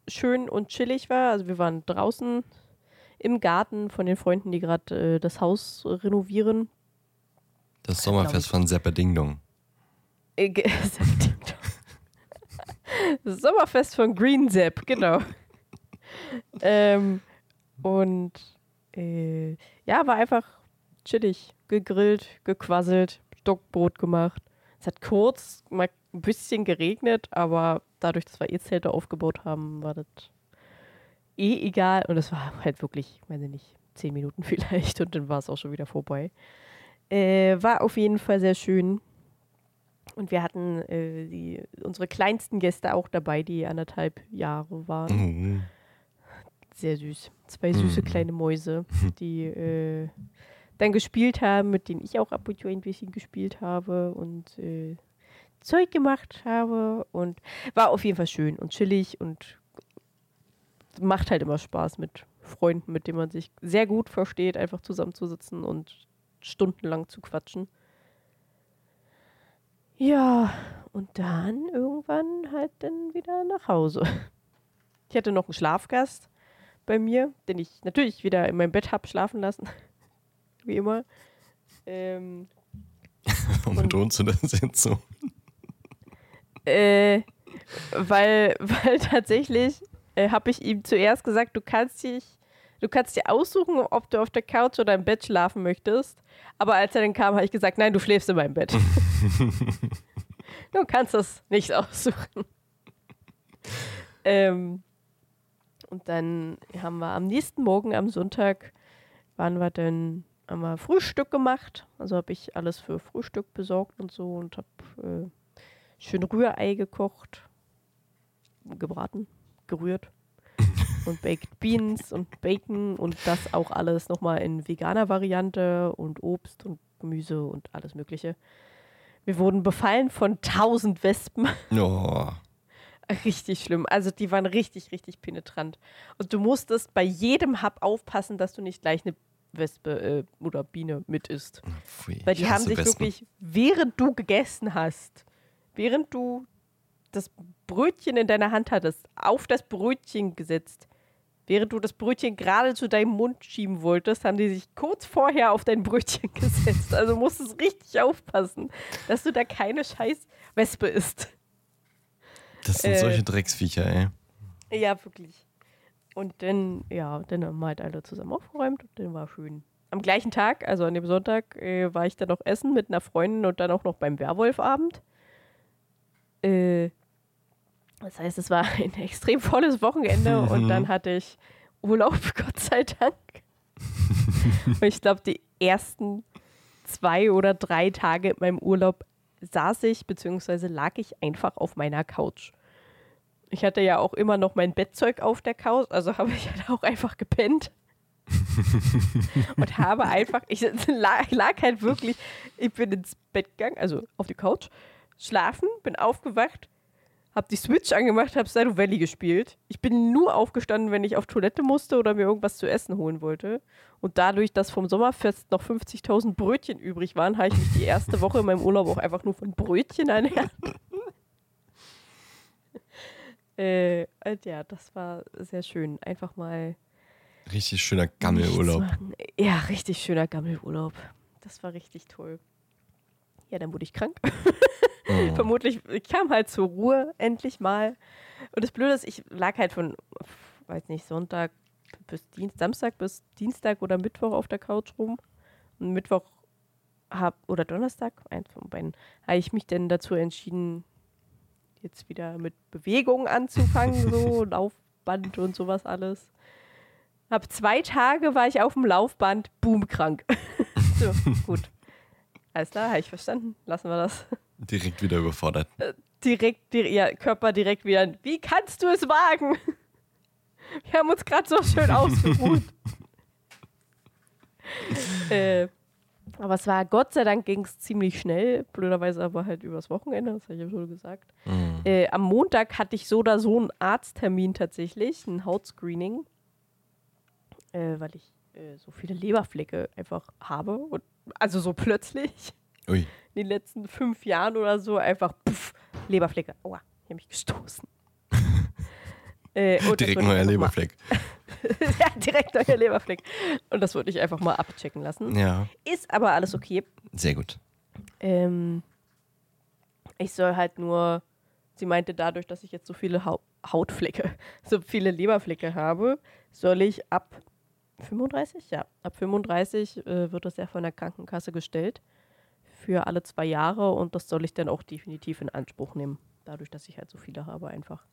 schön und chillig war. Also wir waren draußen im Garten von den Freunden, die gerade äh, das Haus renovieren. Das Sommerfest von Sepperdingdong. Äh, ge- Das Sommerfest von Green Zap, genau. ähm, und äh, ja, war einfach chillig. Gegrillt, gequasselt, Stockbrot gemacht. Es hat kurz mal ein bisschen geregnet, aber dadurch, dass wir eh Zelte aufgebaut haben, war das eh egal. Und es war halt wirklich, weiß ich nicht, zehn Minuten vielleicht und dann war es auch schon wieder vorbei. Äh, war auf jeden Fall sehr schön. Und wir hatten äh, die, unsere kleinsten Gäste auch dabei, die anderthalb Jahre waren. Uh. Sehr süß. Zwei süße Mhm. kleine Mäuse, die äh, dann gespielt haben, mit denen ich auch ab und zu ein bisschen gespielt habe und äh, Zeug gemacht habe. Und war auf jeden Fall schön und chillig und macht halt immer Spaß mit Freunden, mit denen man sich sehr gut versteht, einfach zusammenzusitzen und stundenlang zu quatschen. Ja, und dann irgendwann halt dann wieder nach Hause. Ich hatte noch einen Schlafgast bei mir, den ich natürlich wieder in meinem Bett habe schlafen lassen. Wie immer. Ähm, Warum Und- betonst du das jetzt so? äh, weil, weil tatsächlich äh, habe ich ihm zuerst gesagt, du kannst dich Du kannst dir aussuchen, ob du auf der Couch oder im Bett schlafen möchtest. Aber als er dann kam, habe ich gesagt, nein, du schläfst in meinem Bett. du kannst das nicht aussuchen. ähm, und dann haben wir am nächsten Morgen, am Sonntag, waren wir dann, haben wir Frühstück gemacht. Also habe ich alles für Frühstück besorgt und so und habe äh, schön Rührei gekocht, gebraten, gerührt und Baked Beans und Bacon und das auch alles nochmal in veganer Variante und Obst und Gemüse und alles Mögliche. Wir wurden befallen von tausend Wespen. Oh. Richtig schlimm. Also die waren richtig, richtig penetrant. Und du musstest bei jedem Hub aufpassen, dass du nicht gleich eine Wespe äh, oder Biene mit isst. Pfui, Weil die haben sich Wespen. wirklich, während du gegessen hast, während du das Brötchen in deiner Hand hattest, auf das Brötchen gesetzt. Während du das Brötchen gerade zu deinem Mund schieben wolltest, haben die sich kurz vorher auf dein Brötchen gesetzt. Also musstest richtig aufpassen, dass du da keine scheiß Wespe isst. Das sind äh, solche Drecksviecher, ey. Ja, wirklich. Und dann, ja, dann haben wir halt alle zusammen aufgeräumt und dann war schön. Am gleichen Tag, also an dem Sonntag, äh, war ich dann noch essen mit einer Freundin und dann auch noch beim Werwolfabend. Äh, das heißt, es war ein extrem volles Wochenende und dann hatte ich Urlaub, Gott sei Dank. und ich glaube, die ersten zwei oder drei Tage in meinem Urlaub saß ich bzw. lag ich einfach auf meiner Couch. Ich hatte ja auch immer noch mein Bettzeug auf der Couch, also habe ich halt auch einfach gepennt. und habe einfach, ich lag, lag halt wirklich, ich bin ins Bett gegangen, also auf die Couch, schlafen, bin aufgewacht, habe die Switch angemacht, habe Stardew Valley gespielt. Ich bin nur aufgestanden, wenn ich auf Toilette musste oder mir irgendwas zu essen holen wollte. Und dadurch, dass vom Sommerfest noch 50.000 Brötchen übrig waren, habe ich mich die erste Woche in meinem Urlaub auch einfach nur von Brötchen ernährt. Äh, und ja, das war sehr schön. Einfach mal Richtig schöner Gammelurlaub. Ja, richtig schöner Gammelurlaub. Das war richtig toll. Ja, dann wurde ich krank. Oh. Vermutlich, ich kam halt zur Ruhe, endlich mal. Und das Blöde ist, ich lag halt von, weiß nicht, Sonntag bis Dienstag, Samstag bis Dienstag oder Mittwoch auf der Couch rum. Und Mittwoch hab, oder Donnerstag, eins von beiden, habe ich mich dann dazu entschieden, jetzt wieder mit Bewegung anzufangen, so Laufband und sowas alles. Hab zwei Tage war ich auf dem Laufband, boom, krank. so, gut. Alles klar, habe ich verstanden. Lassen wir das. Direkt wieder überfordert. Direkt, dir, ja, Körper direkt wieder. Wie kannst du es wagen? Wir haben uns gerade so schön ausgeruht. äh, aber es war, Gott sei Dank ging es ziemlich schnell. Blöderweise aber halt übers Wochenende, das habe ich ja schon gesagt. Mhm. Äh, am Montag hatte ich so oder so einen Arzttermin tatsächlich, ein Hautscreening, äh, weil ich äh, so viele Leberflecke einfach habe. Und, also so plötzlich Ui. in den letzten fünf Jahren oder so einfach puff, Leberflecke. Aua, ich habe mich gestoßen. äh, Direkt neuer Leberfleck. Ja, direkt neuer Leberfleck. Und das wollte ich einfach mal abchecken lassen. Ja, Ist aber alles okay. sehr gut. Ähm, ich soll halt nur, sie meinte dadurch, dass ich jetzt so viele Hau Hautflecke, so viele Leberflecke habe, soll ich ab 35? Ja, ab 35 äh, wird das ja von der Krankenkasse gestellt für alle zwei Jahre und das soll ich dann auch definitiv in Anspruch nehmen, dadurch, dass ich halt so viele habe einfach.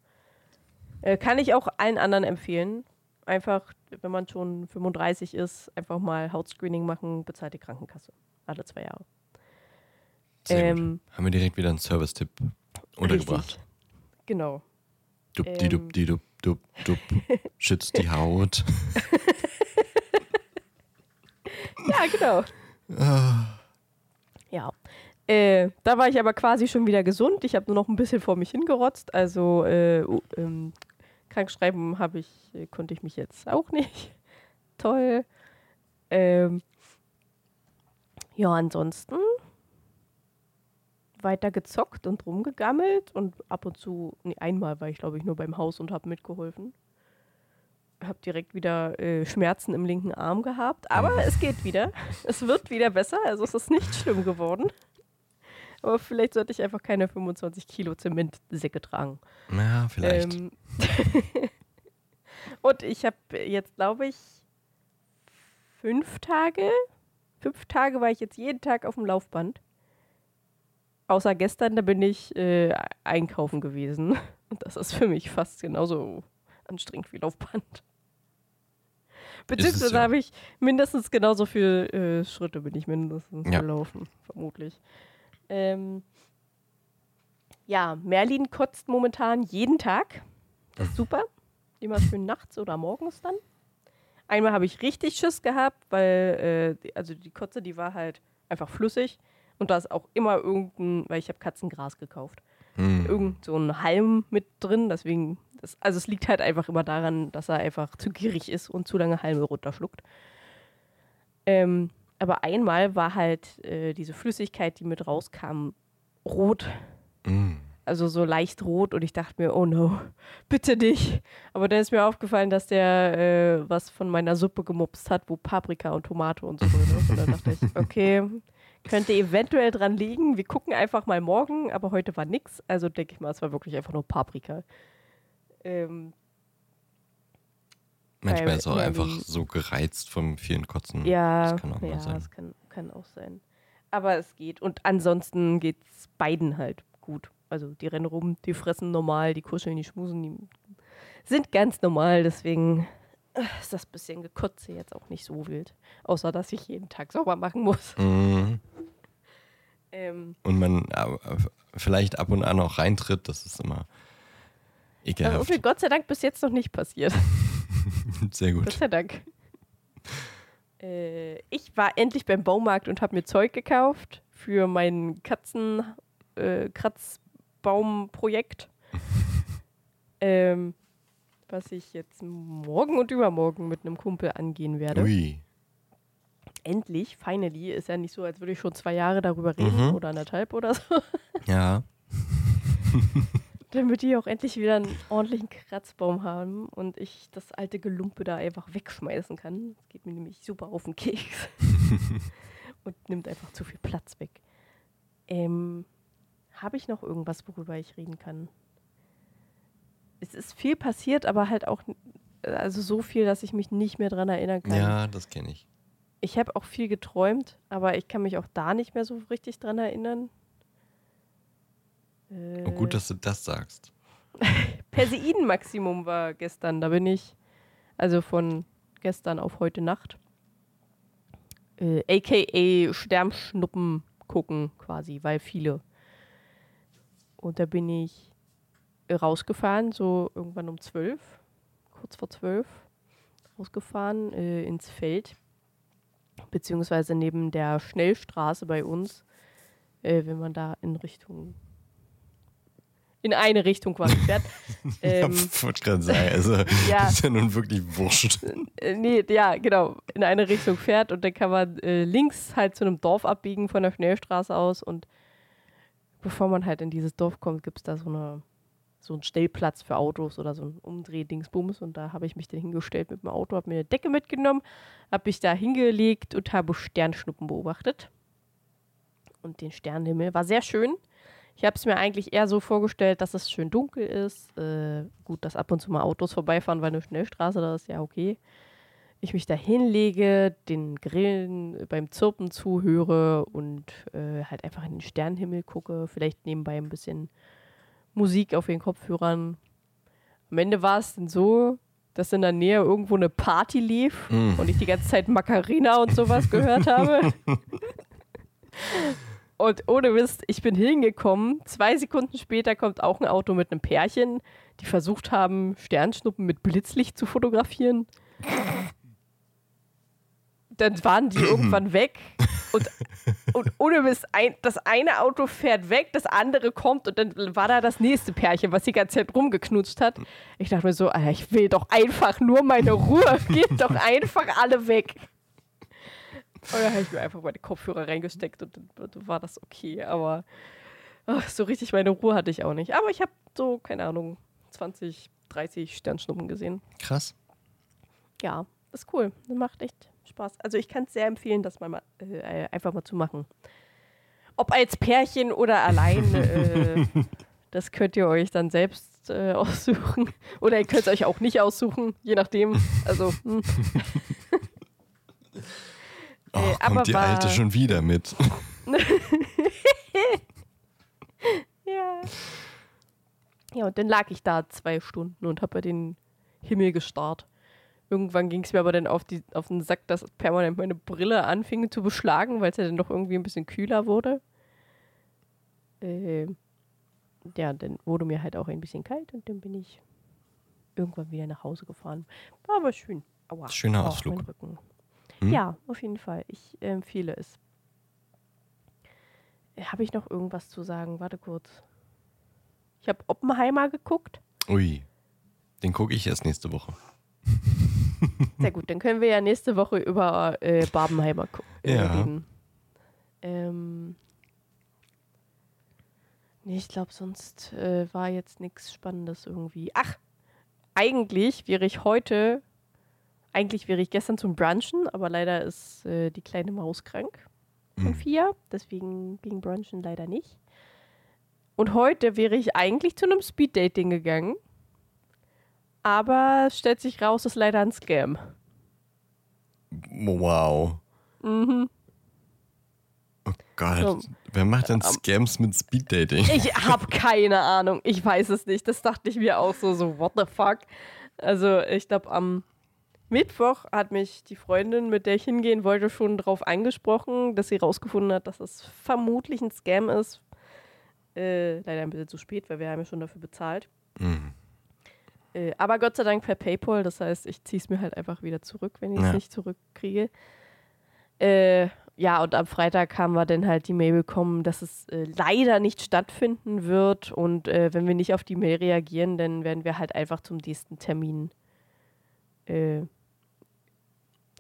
Äh, kann ich auch allen anderen empfehlen. Einfach, wenn man schon 35 ist, einfach mal Hautscreening machen, bezahlt die Krankenkasse. Alle zwei Jahre. Sehr Ähm, gut. Haben wir direkt wieder einen Service-Tipp untergebracht. Richtig. Genau. Dup, die, dup, Ähm. die, dup, dup, dup. Schützt die Haut. Ja, genau. ja. Äh, da war ich aber quasi schon wieder gesund. Ich habe nur noch ein bisschen vor mich hingerotzt. Also äh, uh, ähm, krankschreiben habe ich, äh, konnte ich mich jetzt auch nicht. Toll. Ähm, ja, ansonsten weiter gezockt und rumgegammelt und ab und zu, nee, einmal war ich glaube ich nur beim Haus und habe mitgeholfen. Hab direkt wieder äh, Schmerzen im linken Arm gehabt, aber es geht wieder. Es wird wieder besser, also es ist nicht schlimm geworden. Aber vielleicht sollte ich einfach keine 25 Kilo Zementsäcke tragen. Ja, vielleicht. Ähm, und ich habe jetzt, glaube ich, fünf Tage. Fünf Tage war ich jetzt jeden Tag auf dem Laufband. Außer gestern, da bin ich äh, einkaufen gewesen. Und das ist für mich fast genauso anstrengend wie Laufband. Beziehungsweise ja. habe ich mindestens genauso viele äh, Schritte bin ich mindestens Ja. gelaufen, vermutlich. Ähm, ja, Merlin kotzt momentan jeden Tag. Das ist super. Immer schön nachts oder morgens dann. Einmal habe ich richtig Schiss gehabt, weil, äh, die- also die Kotze, die war halt einfach flüssig. Und da ist auch immer irgendein, weil ich habe Katzengras gekauft Hm. irgend so ein Halm mit drin. Deswegen, das, also es liegt halt einfach immer daran, dass er einfach zu gierig ist und zu lange Halme runterschluckt. Ähm, aber einmal war halt äh, diese Flüssigkeit, die mit rauskam, rot. Hm. Also so leicht rot und ich dachte mir, oh no, bitte nicht. Aber dann ist mir aufgefallen, dass der äh, was von meiner Suppe gemupst hat, wo Paprika und Tomate und so drin ist. Und dann dachte ich, okay, könnte eventuell dran liegen. Wir gucken einfach mal morgen, aber heute war nix. Also denke ich mal, es war wirklich einfach nur Paprika. Ähm, Manchmal ist er auch einfach so gereizt vom vielen Kotzen. ja, Das kann auch ja, sein. das kann, kann auch sein. Aber es geht. Und ansonsten geht es beiden halt gut. Also die rennen rum, die fressen normal, die kuscheln, die schmusen, die sind ganz normal. Deswegen ist das bisschen Gekotze jetzt auch nicht so wild. Außer, dass ich jeden Tag sauber machen muss. Mhm. Ähm, Und man äh, vielleicht ab und an auch reintritt, das ist immer ekelhaft. ist mir Gott sei Dank bis jetzt noch nicht passiert. Sehr Gott gut. sei Dank. Äh, ich war endlich beim Baumarkt und habe mir Zeug gekauft für mein Katzen-Kratzbaum-Projekt. ähm, was ich jetzt morgen und übermorgen mit einem Kumpel angehen werde. Ui. Endlich, finally, ist ja nicht so, als würde ich schon zwei Jahre darüber reden Mhm. oder anderthalb oder so. Ja. Damit die auch endlich wieder einen ordentlichen Kratzbaum haben und ich das alte Gelumpe da einfach wegschmeißen kann. Das geht mir nämlich super auf den Keks. und nimmt einfach zu viel Platz weg. Ähm, Habe ich noch irgendwas, worüber ich reden kann? Es ist viel passiert, aber halt auch also so viel, dass ich mich nicht mehr dran erinnern kann. Ja, das kenne ich. Ich habe auch viel geträumt, aber ich kann mich auch da nicht mehr so richtig dran erinnern. Äh, Oh, gut, dass du das sagst. Perseiden-Maximum war gestern. Da bin ich, also von gestern auf heute Nacht, äh, aka Sternschnuppen gucken quasi, weil viele. Und da bin ich rausgefahren, so irgendwann um zwölf, kurz vor zwölf, rausgefahren äh, ins Feld, beziehungsweise neben der Schnellstraße bei uns, äh, wenn man da in Richtung in eine Richtung quasi fährt. ähm, ich wollte gerade sagen, also ja. ist ja nun wirklich wurscht. äh, nee, ja, genau, in eine Richtung fährt und dann kann man äh, links halt zu einem Dorf abbiegen von der Schnellstraße aus und bevor man halt in dieses Dorf kommt, gibt es da so eine so einen Stellplatz für Autos oder so ein Umdrehdingsbums und da habe ich mich dann hingestellt mit dem Auto, habe mir eine Decke mitgenommen, habe mich da hingelegt und habe Sternschnuppen beobachtet. Und den Sternenhimmel war sehr schön. Ich habe es mir eigentlich eher so vorgestellt, dass es schön dunkel ist. Äh, gut, dass ab und zu mal Autos vorbeifahren, weil eine Schnellstraße da ist, ja okay. Ich mich da hinlege, den Grillen beim Zirpen zuhöre und äh, halt einfach in den Sternenhimmel gucke. Vielleicht nebenbei ein bisschen Musik auf den Kopfhörern. Am Ende war es dann so, dass in der Nähe irgendwo eine Party lief Mm. und ich die ganze Zeit Macarena und sowas gehört habe. Und ohne Mist, ich bin hingekommen. Zwei Sekunden später kommt auch ein Auto mit einem Pärchen, die versucht haben, Sternschnuppen mit Blitzlicht zu fotografieren. Dann waren die irgendwann weg. Und, und ohne Mist, ein, das eine Auto fährt weg, das andere kommt und dann war da das nächste Pärchen, was die ganze Zeit rumgeknutscht hat. Ich dachte mir so, Alter, ich will doch einfach nur meine Ruhe. Geht doch einfach alle weg. Und dann habe ich mir einfach meine Kopfhörer reingesteckt und dann war das okay. Aber ach, so richtig meine Ruhe hatte ich auch nicht. Aber ich habe so, keine Ahnung, 20, 30 Sternschnuppen gesehen. Krass. Ja, ist cool. Das macht echt Spaß. Also ich kann es sehr empfehlen, das mal, äh, einfach mal zu machen. Ob als Pärchen oder allein, äh, das könnt ihr euch dann selbst äh, aussuchen. Oder ihr könnt es euch auch nicht aussuchen, je nachdem. Also, hm. Oh, Äh, aber kommt die war- Alte schon wieder mit. Ja. Ja, und dann lag ich da zwei Stunden und habe den Himmel gestarrt. Irgendwann ging es mir aber dann auf, die, auf den Sack, dass permanent meine Brille anfing zu beschlagen, weil es ja dann doch irgendwie ein bisschen kühler wurde. Ähm, ja, dann wurde mir halt auch ein bisschen kalt und dann bin ich irgendwann wieder nach Hause gefahren. War aber schön. Aua. Schöner Ausflug. Hm? Ja, auf jeden Fall. Ich äh, empfehle es. Habe ich noch irgendwas zu sagen? Warte kurz. Ich habe Oppenheimer geguckt. Ui. Den gucke ich erst nächste Woche. Sehr gut, dann können wir ja nächste Woche über äh, Barbenheimer gu- äh, Ja. reden. Ähm, nee, ich glaube, sonst äh, war jetzt nichts Spannendes irgendwie. Ach, eigentlich wäre ich heute, eigentlich wäre ich gestern zum Brunchen, aber leider ist äh, die kleine Maus krank von Hm. vier, deswegen ging Brunchen leider nicht. Und heute wäre ich eigentlich zu einem Speeddating gegangen, aber es stellt sich raus, es ist leider ein Scam. Wow. Mhm. Oh Gott. So. Wer macht denn Scams mit Speeddating? Ich habe keine Ahnung. Ich weiß es nicht. Das dachte ich mir auch so, so, what the fuck? Also, ich glaube, am Mittwoch hat mich die Freundin, mit der ich hingehen wollte, schon darauf angesprochen, dass sie rausgefunden hat, dass es vermutlich ein Scam ist. Äh, leider ein bisschen zu spät, weil wir haben ja schon dafür bezahlt. Hm. Äh, aber Gott sei Dank per PayPal. Das heißt, ich ziehe es mir halt einfach wieder zurück, wenn ich es Ja. nicht zurückkriege. Äh, ja, und am Freitag haben wir dann halt die Mail bekommen, dass es äh, leider nicht stattfinden wird. Und äh, wenn wir nicht auf die Mail reagieren, dann werden wir halt einfach zum nächsten Termin äh,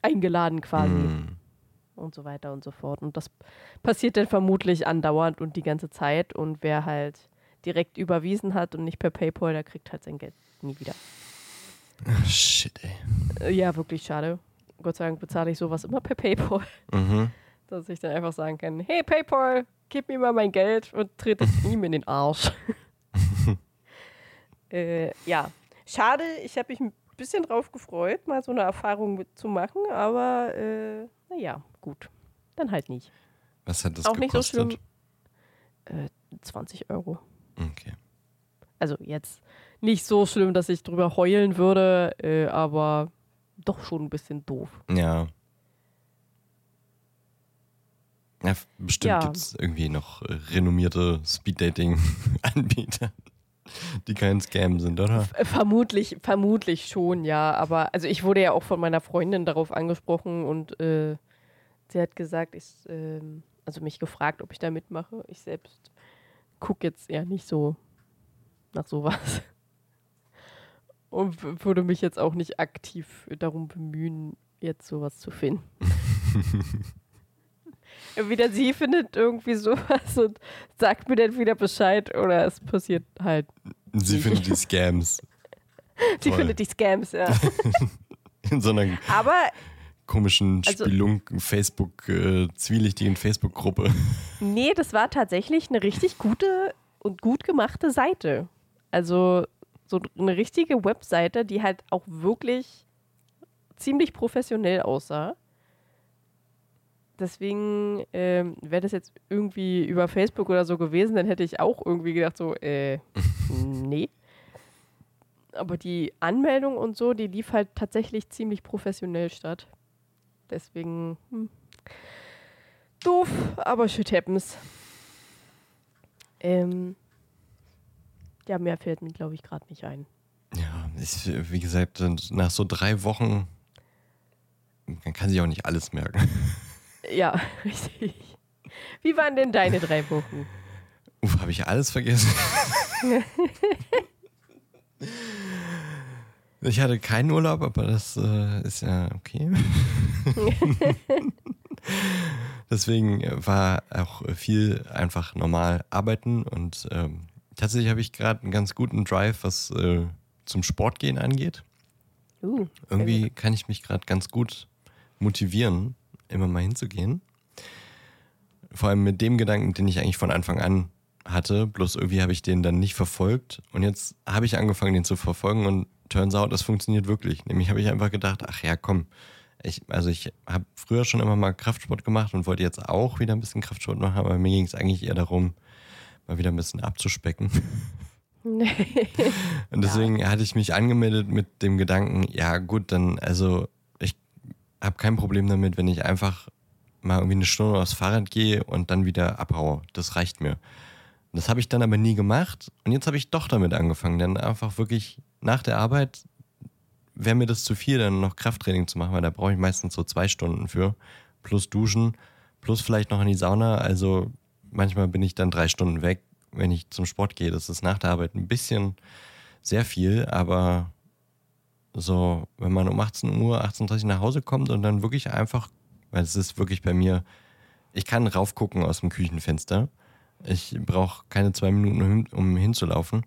eingeladen quasi Hm. und so weiter und so fort. Und das passiert dann vermutlich andauernd und die ganze Zeit. Und wer halt direkt überwiesen hat und nicht per PayPal, der kriegt halt sein Geld nie wieder. Ah, Shit, ey. Äh, Ja, wirklich schade. Gott sei Dank bezahle ich sowas immer per PayPal, Mhm. dass ich dann einfach sagen kann, hey PayPal, gib mir mal mein Geld und trete es ihm in den Arsch. äh, ja, schade, ich habe mich ein bisschen drauf gefreut, mal so eine Erfahrung mit zu machen, aber äh, naja, gut. Dann halt nicht. Was hat das Auch nicht so gekostet? schlimm. Äh, 20 Euro. Okay. Also jetzt nicht so schlimm, dass ich drüber heulen würde, äh, aber doch schon ein bisschen doof. Ja. Ja, bestimmt Ja. gibt es irgendwie noch äh, renommierte Speeddating-Anbieter, die kein Scam sind, oder? Äh, Vermutlich, vermutlich schon, ja. Aber also ich wurde ja auch von meiner Freundin darauf angesprochen und äh, sie hat gesagt, ich, ähm, also mich gefragt, ob ich da mitmache. Ich selbst gucke jetzt eher nicht so nach sowas. Und würde mich jetzt auch nicht aktiv darum bemühen, jetzt sowas zu finden. Entweder sie findet irgendwie sowas und sagt mir dann wieder Bescheid oder es passiert halt. Sie Nicht. finden die Scams Sie Toll. findet die Scams, ja. in so einer Aber komischen Also- Spielung, Facebook, äh, zwielichtigen Facebook-Gruppe. nee, das war tatsächlich eine richtig gute und gut gemachte Seite. Also so eine richtige Webseite, die halt auch wirklich ziemlich professionell aussah. Deswegen ähm, wäre das jetzt irgendwie über Facebook oder so gewesen, dann hätte ich auch irgendwie gedacht, so, äh, nee. Aber die Anmeldung und so, die lief halt tatsächlich ziemlich professionell statt. Deswegen, hm. doof, aber shit happens. Ähm, ja, mehr fällt mir, glaube ich, gerade nicht ein. Ja, ich, wie gesagt, nach so drei Wochen, man kann sich auch nicht alles merken. Ja, richtig. Wie waren denn deine drei Wochen? Uff, habe ich alles vergessen? ich hatte keinen Urlaub, aber das äh, ist ja okay. Deswegen äh, war auch viel einfach normal arbeiten und ähm, tatsächlich habe ich gerade einen ganz guten Drive, was äh, zum Sportgehen angeht. Uh, Irgendwie kann ich mich gerade ganz gut motivieren, immer mal hinzugehen. Vor allem mit dem Gedanken, den ich eigentlich von Anfang an hatte, bloß irgendwie habe ich den dann nicht verfolgt und jetzt habe ich angefangen, den zu verfolgen und turns out, das funktioniert wirklich. Nämlich habe ich einfach gedacht, ach ja, komm, Ich, also ich habe früher schon immer mal Kraftsport gemacht und wollte jetzt auch wieder ein bisschen Kraftsport machen, aber mir ging es eigentlich eher darum, mal wieder ein bisschen abzuspecken. und deswegen ja. hatte ich mich angemeldet mit dem Gedanken, ja gut, dann, also ich habe kein Problem damit, wenn ich einfach mal irgendwie eine Stunde aufs Fahrrad gehe und dann wieder abhaue. Das reicht mir. Das habe ich dann aber nie gemacht und jetzt habe ich doch damit angefangen, dann einfach wirklich nach der Arbeit wäre mir das zu viel, dann noch Krafttraining zu machen, weil da brauche ich meistens so zwei Stunden für, plus Duschen, plus vielleicht noch in die Sauna. Also manchmal bin ich dann drei Stunden weg, wenn ich zum Sport gehe. Das ist nach der Arbeit ein bisschen sehr viel, aber so, wenn man um 18 Uhr, 18.30 Uhr nach Hause kommt und dann wirklich einfach, weil es ist wirklich bei mir, ich kann raufgucken aus dem Küchenfenster. Ich brauche keine zwei Minuten, um hinzulaufen.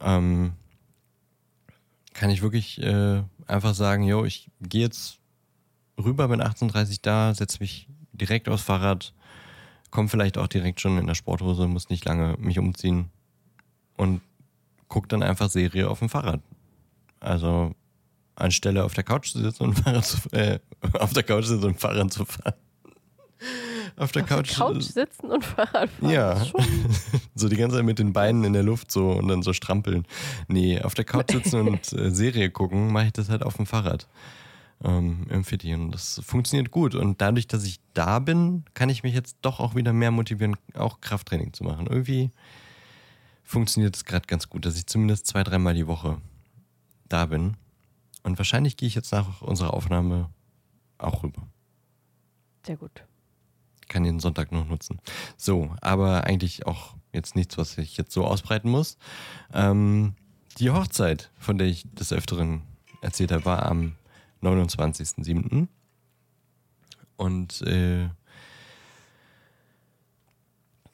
Ähm, kann ich wirklich äh, einfach sagen, yo, ich gehe jetzt rüber, bin 18.30 da, setze mich direkt aufs Fahrrad, komme vielleicht auch direkt schon in der Sporthose, muss nicht lange mich umziehen und guck dann einfach Serie auf dem Fahrrad. Also anstelle auf der Couch zu sitzen und Fahrrad zu, äh, auf der Couch sitzen und Fahrrad zu fahren auf der auf Couch. Der Couch sitzen und Fahrrad fahren. Ja. so die ganze Zeit mit den Beinen in der Luft so und dann so strampeln. Nee, auf der Couch sitzen und äh, Serie gucken, mache ich das halt auf dem Fahrrad. Ähm, Im Fitti. Und das funktioniert gut. Und dadurch, dass ich da bin, kann ich mich jetzt doch auch wieder mehr motivieren, auch Krafttraining zu machen. Irgendwie funktioniert es gerade ganz gut, dass ich zumindest zwei, dreimal die Woche da bin. Und wahrscheinlich gehe ich jetzt nach unserer Aufnahme auch rüber. Sehr gut kann den Sonntag noch nutzen. So, aber eigentlich auch jetzt nichts, was ich jetzt so ausbreiten muss. Ähm, die Hochzeit, von der ich des Öfteren erzählt habe, war am 29.07. Und äh,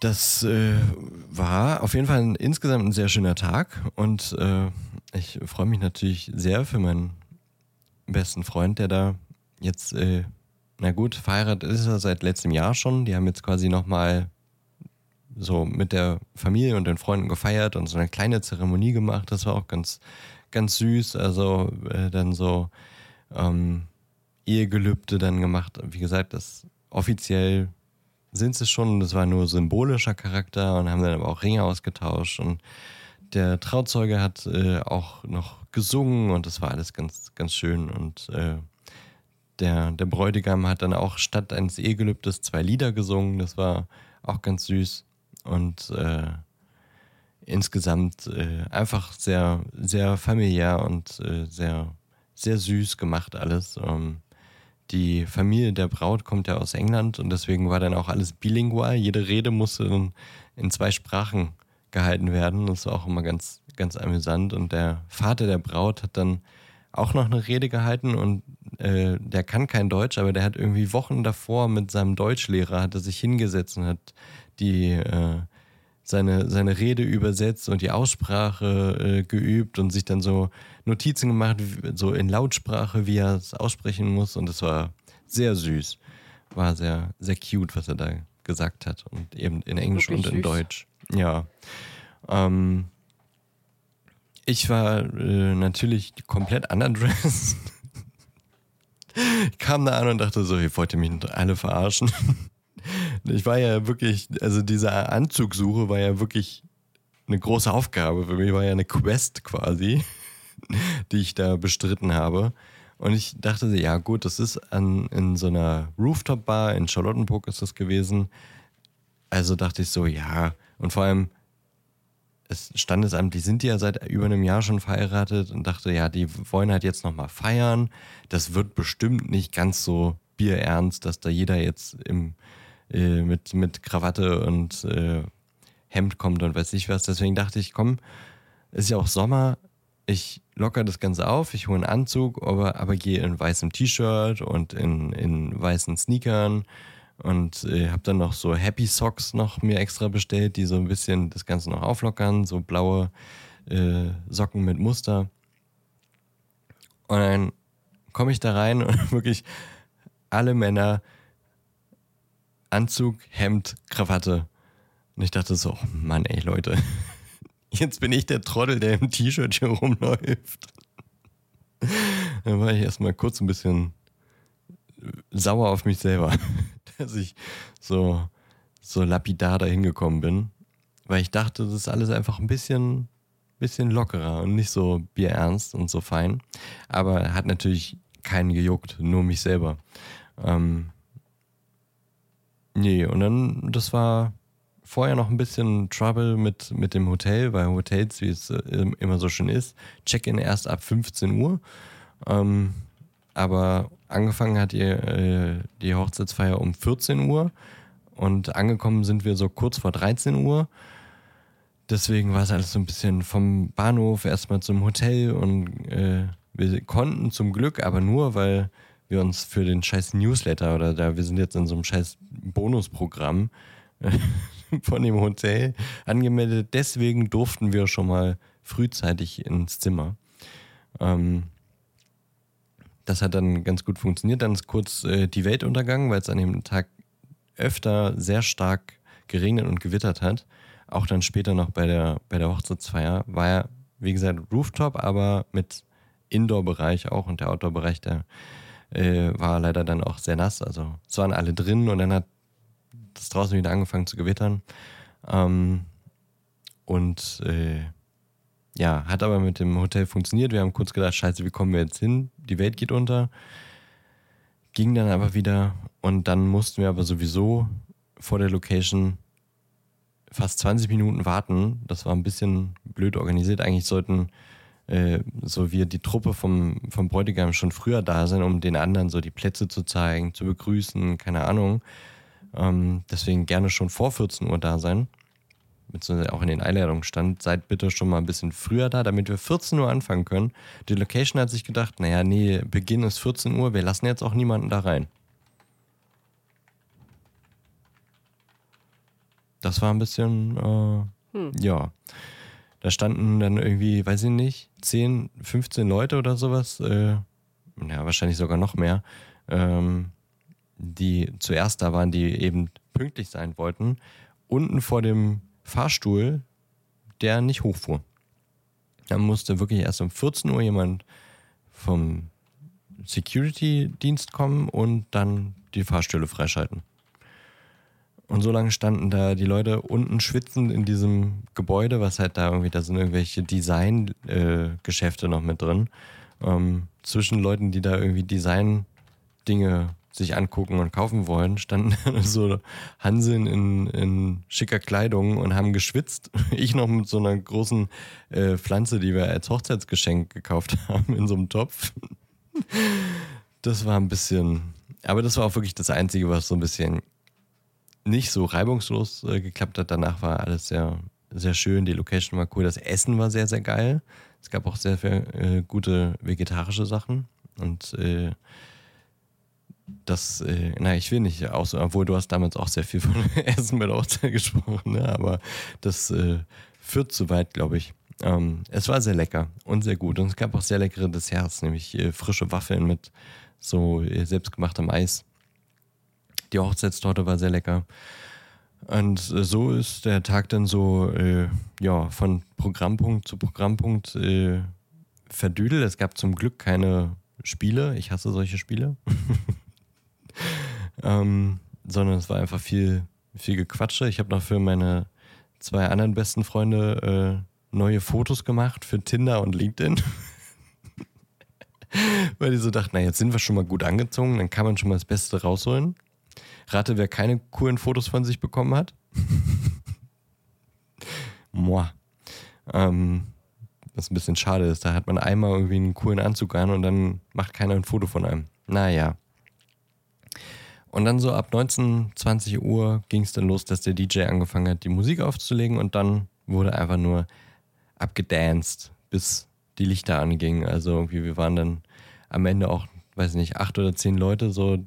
das äh, war auf jeden Fall ein, insgesamt ein sehr schöner Tag und äh, ich freue mich natürlich sehr für meinen besten Freund, der da jetzt äh, na gut, verheiratet ist er seit letztem Jahr schon. Die haben jetzt quasi nochmal so mit der Familie und den Freunden gefeiert und so eine kleine Zeremonie gemacht. Das war auch ganz, ganz süß. Also äh, dann so ähm, Ehegelübde dann gemacht. Wie gesagt, das offiziell sind sie schon. Das war nur symbolischer Charakter und haben dann aber auch Ringe ausgetauscht und der Trauzeuge hat äh, auch noch gesungen und das war alles ganz, ganz schön und äh, der, der Bräutigam hat dann auch statt eines Ehegelübdes zwei Lieder gesungen. Das war auch ganz süß. Und äh, insgesamt äh, einfach sehr, sehr familiär und äh, sehr, sehr süß gemacht alles. Ähm, die Familie der Braut kommt ja aus England und deswegen war dann auch alles bilingual. Jede Rede musste dann in zwei Sprachen gehalten werden. Das war auch immer ganz, ganz amüsant. Und der Vater der Braut hat dann auch noch eine Rede gehalten und äh, der kann kein Deutsch, aber der hat irgendwie Wochen davor mit seinem Deutschlehrer hat er sich hingesetzt und hat die äh, seine, seine Rede übersetzt und die Aussprache äh, geübt und sich dann so Notizen gemacht, so in Lautsprache, wie er es aussprechen muss. Und es war sehr süß. War sehr, sehr cute, was er da gesagt hat. Und eben in Englisch Wirklich und in süß. Deutsch. Ja. Ähm, ich war äh, natürlich komplett underdressed. ich kam da an und dachte so, ihr wollt mich alle verarschen. Ich war ja wirklich, also diese Anzugsuche war ja wirklich eine große Aufgabe. Für mich war ja eine Quest quasi, die ich da bestritten habe. Und ich dachte, ja gut, das ist an, in so einer Rooftop-Bar in Charlottenburg ist das gewesen. Also dachte ich so, ja. Und vor allem, es standesamtlich sind die ja seit über einem Jahr schon verheiratet und dachte, ja, die wollen halt jetzt nochmal feiern. Das wird bestimmt nicht ganz so bierernst, dass da jeder jetzt im, äh, mit, mit Krawatte und äh, Hemd kommt und weiß nicht was. Deswegen dachte ich, komm, ist ja auch Sommer, ich locker das Ganze auf, ich hole einen Anzug, aber, aber gehe in weißem T-Shirt und in, in weißen Sneakern und äh, habe dann noch so Happy Socks noch mir extra bestellt, die so ein bisschen das Ganze noch auflockern, so blaue äh, Socken mit Muster. Und dann komme ich da rein und wirklich alle Männer Anzug, Hemd, Krawatte. Und ich dachte so, oh Mann, ey Leute, jetzt bin ich der Trottel, der im T-Shirt hier rumläuft. Dann war ich erstmal kurz ein bisschen sauer auf mich selber, dass ich so, so lapidar da hingekommen bin. Weil ich dachte, das ist alles einfach ein bisschen, bisschen lockerer und nicht so bierernst und so fein. Aber hat natürlich keinen gejuckt, nur mich selber. Ähm, nee, und dann, das war vorher noch ein bisschen Trouble mit, mit dem Hotel, weil Hotels, wie es äh, immer so schön ist, Check-in erst ab 15 Uhr. Ähm, aber angefangen hat ihr, äh, die Hochzeitsfeier um 14 Uhr und angekommen sind wir so kurz vor 13 Uhr. Deswegen war es alles so ein bisschen vom Bahnhof erstmal zum Hotel und äh, wir konnten zum Glück, aber nur, weil wir uns für den scheiß Newsletter oder da, wir sind jetzt in so einem scheiß Bonusprogramm von dem Hotel angemeldet. Deswegen durften wir schon mal frühzeitig ins Zimmer. Ähm, das hat dann ganz gut funktioniert. Dann ist kurz äh, die Welt untergangen, weil es an dem Tag öfter sehr stark geregnet und gewittert hat. Auch dann später noch bei der, bei der Hochzeitsfeier war ja, wie gesagt, Rooftop, aber mit Indoor-Bereich auch und der Outdoor-Bereich, der äh, war leider dann auch sehr nass. Also es waren alle drin und dann hat es draußen wieder angefangen zu gewittern. Ähm, und äh, ja, hat aber mit dem Hotel funktioniert. Wir haben kurz gedacht, scheiße, wie kommen wir jetzt hin? Die Welt geht unter. Ging dann aber wieder und dann mussten wir aber sowieso vor der Location fast 20 Minuten warten. Das war ein bisschen blöd organisiert. Eigentlich sollten äh, so wir die Truppe vom, vom Bräutigam schon früher da sein, um den anderen so die Plätze zu zeigen, zu begrüßen, keine Ahnung. Ähm, deswegen gerne schon vor 14 Uhr da sein. Beziehungsweise auch in den Einladungen stand, seid bitte schon mal ein bisschen früher da, damit wir 14 Uhr anfangen können. Die Location hat sich gedacht, naja, nee, Beginn ist 14 Uhr, wir lassen jetzt auch niemanden da rein. Das war ein bisschen, äh, hm. ja. Da standen dann irgendwie, weiß ich nicht, 10, 15 Leute oder sowas, äh, ja, wahrscheinlich sogar noch mehr, ähm, die zuerst da waren, die eben pünktlich sein wollten, unten vor dem Fahrstuhl, der nicht hochfuhr. Da musste wirklich erst um 14 Uhr jemand vom Security-Dienst kommen und dann die Fahrstühle freischalten. Und so lange standen da die Leute unten schwitzend in diesem Gebäude, was halt da irgendwie, da sind irgendwelche Design-Geschäfte äh, noch mit drin. Ähm, zwischen Leuten, die da irgendwie Design-Dinge sich angucken und kaufen wollen, standen so Hanseln in, in schicker Kleidung und haben geschwitzt. Ich noch mit so einer großen äh, Pflanze, die wir als Hochzeitsgeschenk gekauft haben, in so einem Topf. Das war ein bisschen, aber das war auch wirklich das Einzige, was so ein bisschen nicht so reibungslos äh, geklappt hat. Danach war alles sehr, sehr schön. Die Location war cool. Das Essen war sehr, sehr geil. Es gab auch sehr viel äh, gute vegetarische Sachen. Und äh, das, äh, na, ich will nicht aus, obwohl du hast damals auch sehr viel von Essen mit Hochzeit gesprochen, ne? aber das äh, führt zu weit, glaube ich. Ähm, es war sehr lecker und sehr gut. Und es gab auch sehr leckere Desserts, nämlich äh, frische Waffeln mit so äh, selbstgemachtem Eis. Die Hochzeitstorte war sehr lecker. Und äh, so ist der Tag dann so, äh, ja, von Programmpunkt zu Programmpunkt äh, verdüdelt. Es gab zum Glück keine Spiele. Ich hasse solche Spiele. ähm, sondern es war einfach viel, viel Gequatsche. Ich habe noch für meine zwei anderen besten Freunde äh, neue Fotos gemacht für Tinder und LinkedIn. Weil die so dachten, na, jetzt sind wir schon mal gut angezogen, dann kann man schon mal das Beste rausholen. Rate, wer keine coolen Fotos von sich bekommen hat. Moi. Ähm, was ein bisschen schade ist. Da hat man einmal irgendwie einen coolen Anzug an und dann macht keiner ein Foto von einem. Naja. Und dann so ab 19, 20 Uhr ging es dann los, dass der DJ angefangen hat, die Musik aufzulegen und dann wurde einfach nur abgedanced, bis die Lichter angingen. Also irgendwie, wir waren dann am Ende auch, weiß nicht, acht oder zehn Leute, so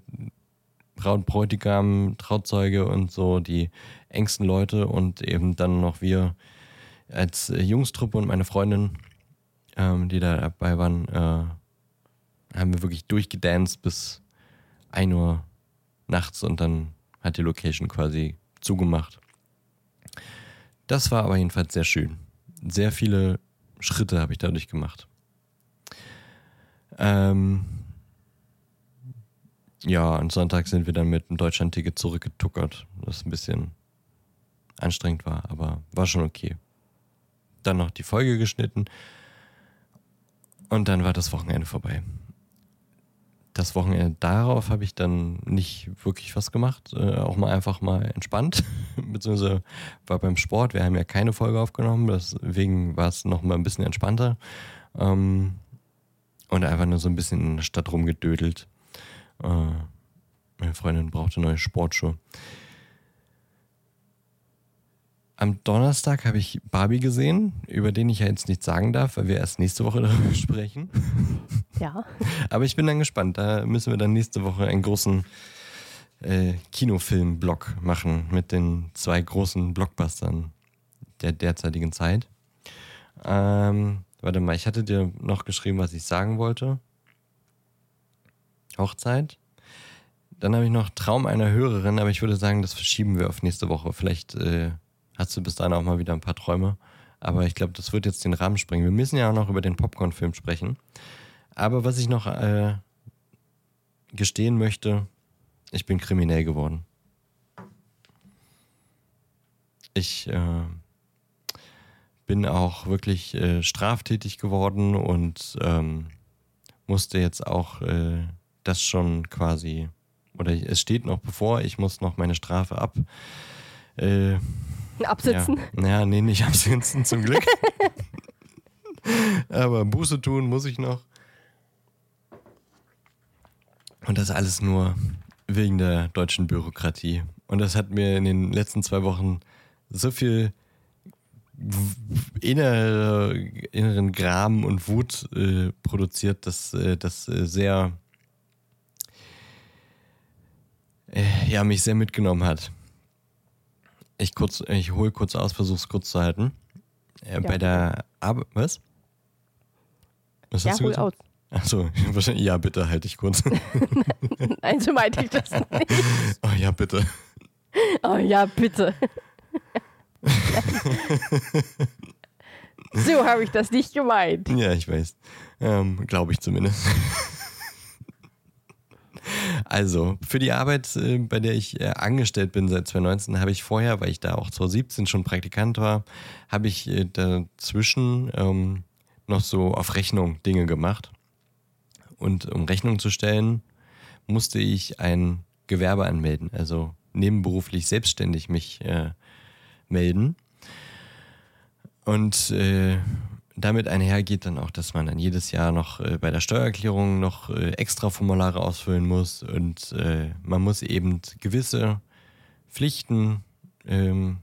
Braut, Bräutigam, Trauzeuge und so die engsten Leute und eben dann noch wir als Jungstruppe und meine Freundin, ähm, die da dabei waren, äh, haben wir wirklich durchgedanced bis 1 Uhr nachts und dann hat die Location quasi zugemacht. Das war aber jedenfalls sehr schön. Sehr viele Schritte habe ich dadurch gemacht. Ähm, ja, am Sonntag sind wir dann mit dem Deutschland-Ticket zurückgetuckert, das ein bisschen anstrengend war, aber war schon okay. Dann noch die Folge geschnitten und dann war das Wochenende vorbei. Das Wochenende darauf habe ich dann nicht wirklich was gemacht, äh, auch mal einfach mal entspannt, beziehungsweise war beim Sport. Wir haben ja keine Folge aufgenommen, deswegen war es noch mal ein bisschen entspannter ähm, und einfach nur so ein bisschen in der Stadt rumgedödelt. Äh, meine Freundin brauchte neue Sportschuhe. Am Donnerstag habe ich Barbie gesehen, über den ich ja jetzt nichts sagen darf, weil wir erst nächste Woche darüber sprechen. Ja. Aber ich bin dann gespannt. Da müssen wir dann nächste Woche einen großen äh, Kinofilm-Block machen mit den zwei großen Blockbustern der derzeitigen Zeit. Ähm, warte mal, ich hatte dir noch geschrieben, was ich sagen wollte. Hochzeit. Dann habe ich noch Traum einer Hörerin, aber ich würde sagen, das verschieben wir auf nächste Woche. Vielleicht äh, hast du bis dahin auch mal wieder ein paar Träume. Aber ich glaube, das wird jetzt den Rahmen springen. Wir müssen ja auch noch über den Popcorn-Film sprechen. Aber was ich noch äh, gestehen möchte, ich bin kriminell geworden. Ich äh, bin auch wirklich äh, straftätig geworden und ähm, musste jetzt auch äh, das schon quasi, oder es steht noch bevor, ich muss noch meine Strafe ab. Äh, Absitzen? Ja, ja, nee, nicht absitzen, zum Glück. Aber Buße tun muss ich noch. Und das alles nur wegen der deutschen Bürokratie. Und das hat mir in den letzten zwei Wochen so viel innere, inneren Gram und Wut äh, produziert, dass äh, das äh, sehr, äh, ja, mich sehr mitgenommen hat. Ich, kurz, ich hole kurz aus, versuche es kurz zu halten. Äh, ja. Bei der Arbeit, was? Was ja, hast du hol gesagt? aus. Achso, wahrscheinlich, ja, bitte, halte ich kurz. Nein, so meinte ich das nicht. Oh ja, bitte. Oh ja, bitte. so habe ich das nicht gemeint. Ja, ich weiß. Ähm, Glaube ich zumindest. Also, für die Arbeit, äh, bei der ich äh, angestellt bin seit 2019, habe ich vorher, weil ich da auch 2017 schon Praktikant war, habe ich äh, dazwischen ähm, noch so auf Rechnung Dinge gemacht. Und um Rechnung zu stellen, musste ich ein Gewerbe anmelden, also nebenberuflich selbstständig mich äh, melden. Und äh, damit einhergeht dann auch, dass man dann jedes Jahr noch äh, bei der Steuererklärung noch äh, extra Formulare ausfüllen muss und äh, man muss eben gewisse Pflichten ähm,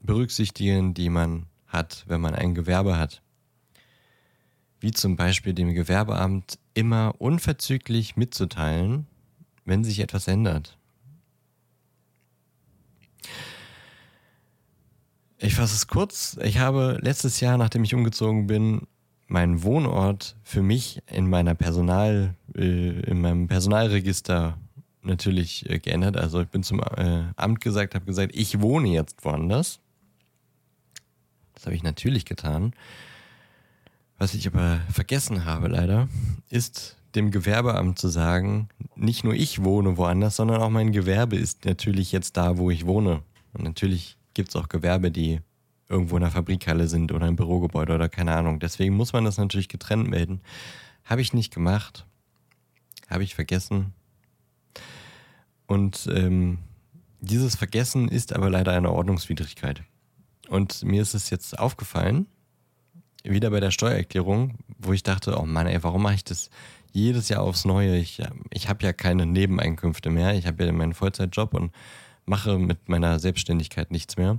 berücksichtigen, die man hat, wenn man ein Gewerbe hat wie zum Beispiel dem Gewerbeamt immer unverzüglich mitzuteilen, wenn sich etwas ändert. Ich fasse es kurz. Ich habe letztes Jahr, nachdem ich umgezogen bin, meinen Wohnort für mich in meiner Personal, äh, in meinem Personalregister natürlich äh, geändert. Also ich bin zum äh, Amt gesagt, habe gesagt, ich wohne jetzt woanders. Das habe ich natürlich getan. Was ich aber vergessen habe leider, ist dem Gewerbeamt zu sagen, nicht nur ich wohne woanders, sondern auch mein Gewerbe ist natürlich jetzt da, wo ich wohne. Und natürlich gibt es auch Gewerbe, die irgendwo in einer Fabrikhalle sind oder im Bürogebäude oder keine Ahnung. Deswegen muss man das natürlich getrennt melden. Habe ich nicht gemacht. Habe ich vergessen. Und ähm, dieses Vergessen ist aber leider eine Ordnungswidrigkeit. Und mir ist es jetzt aufgefallen, wieder bei der Steuererklärung, wo ich dachte, oh Mann, ey, warum mache ich das jedes Jahr aufs Neue? Ich, ich habe ja keine Nebeneinkünfte mehr. Ich habe ja meinen Vollzeitjob und mache mit meiner Selbstständigkeit nichts mehr.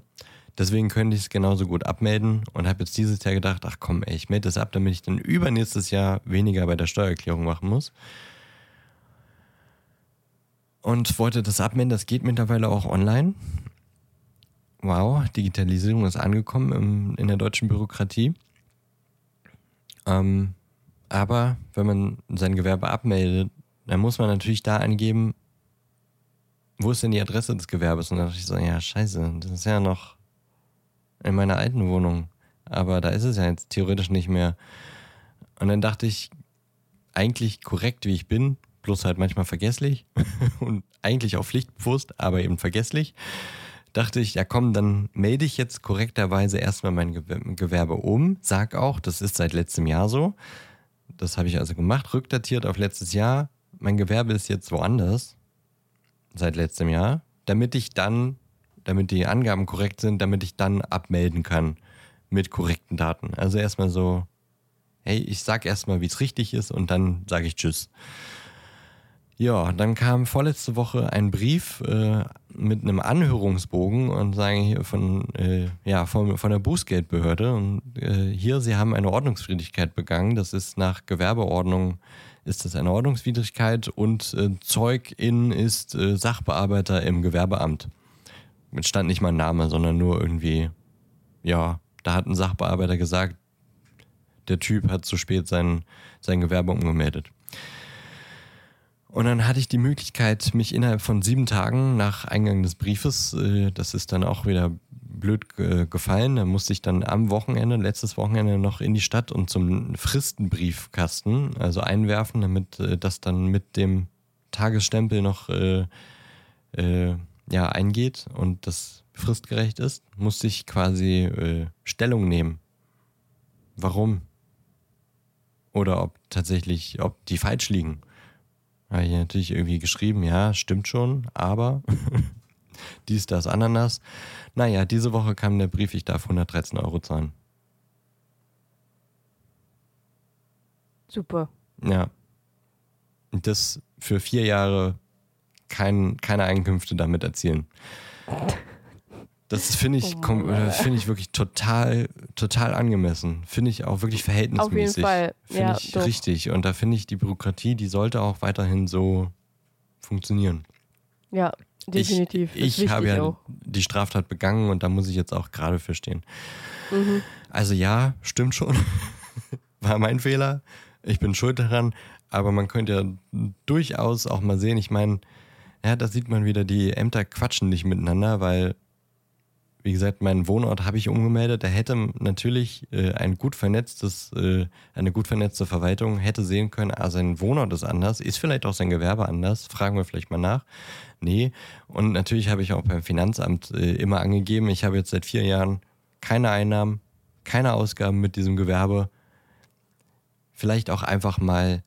Deswegen könnte ich es genauso gut abmelden und habe jetzt dieses Jahr gedacht, ach komm, ey, ich melde das ab, damit ich dann übernächstes Jahr weniger bei der Steuererklärung machen muss. Und wollte das abmelden, das geht mittlerweile auch online. Wow, Digitalisierung ist angekommen im, in der deutschen Bürokratie. Ähm, aber wenn man sein Gewerbe abmeldet, dann muss man natürlich da angeben, wo ist denn die Adresse des Gewerbes? Und dann dachte ich so, ja, scheiße, das ist ja noch in meiner alten Wohnung. Aber da ist es ja jetzt theoretisch nicht mehr. Und dann dachte ich, eigentlich korrekt wie ich bin, bloß halt manchmal vergesslich und eigentlich auch pflichtbewusst, aber eben vergesslich. Dachte ich, ja komm, dann melde ich jetzt korrekterweise erstmal mein Gewerbe um. Sag auch, das ist seit letztem Jahr so. Das habe ich also gemacht, rückdatiert auf letztes Jahr. Mein Gewerbe ist jetzt woanders seit letztem Jahr, damit ich dann, damit die Angaben korrekt sind, damit ich dann abmelden kann mit korrekten Daten. Also erstmal so, hey, ich sag erstmal, wie es richtig ist und dann sage ich Tschüss. Ja, dann kam vorletzte Woche ein Brief äh, mit einem Anhörungsbogen und sagen hier von, äh, ja, von, von der Bußgeldbehörde. Und äh, hier, sie haben eine Ordnungswidrigkeit begangen. Das ist nach Gewerbeordnung ist das eine Ordnungswidrigkeit und äh, Zeugin ist äh, Sachbearbeiter im Gewerbeamt. Mit stand nicht mein Name, sondern nur irgendwie, ja, da hat ein Sachbearbeiter gesagt, der Typ hat zu spät sein, sein Gewerbe umgemeldet. Und dann hatte ich die Möglichkeit, mich innerhalb von sieben Tagen nach Eingang des Briefes, äh, das ist dann auch wieder blöd gefallen, da musste ich dann am Wochenende, letztes Wochenende noch in die Stadt und zum Fristenbriefkasten, also einwerfen, damit äh, das dann mit dem Tagesstempel noch äh, äh, ja, eingeht und das fristgerecht ist, musste ich quasi äh, Stellung nehmen. Warum? Oder ob tatsächlich, ob die falsch liegen. Habe ich natürlich irgendwie geschrieben, ja, stimmt schon, aber dies, das, Ananas. Naja, diese Woche kam der Brief, ich darf 113 Euro zahlen. Super. Ja. Und das für vier Jahre kein, keine Einkünfte damit erzielen. Das finde ich, oh find ich wirklich total, total angemessen. Finde ich auch wirklich verhältnismäßig. Auf jeden Fall. Finde ja, ich doch. richtig. Und da finde ich, die Bürokratie, die sollte auch weiterhin so funktionieren. Ja, definitiv. Ich, ich habe ja auch. die Straftat begangen und da muss ich jetzt auch gerade für stehen. Mhm. Also ja, stimmt schon. War mein Fehler. Ich bin schuld daran. Aber man könnte ja durchaus auch mal sehen, ich meine, ja, da sieht man wieder, die Ämter quatschen nicht miteinander, weil wie gesagt, meinen Wohnort habe ich umgemeldet. Da hätte natürlich äh, ein gut vernetztes, äh, eine gut vernetzte Verwaltung hätte sehen können, ah, sein Wohnort ist anders, ist vielleicht auch sein Gewerbe anders. Fragen wir vielleicht mal nach. Nee. Und natürlich habe ich auch beim Finanzamt äh, immer angegeben, ich habe jetzt seit vier Jahren keine Einnahmen, keine Ausgaben mit diesem Gewerbe. Vielleicht auch einfach mal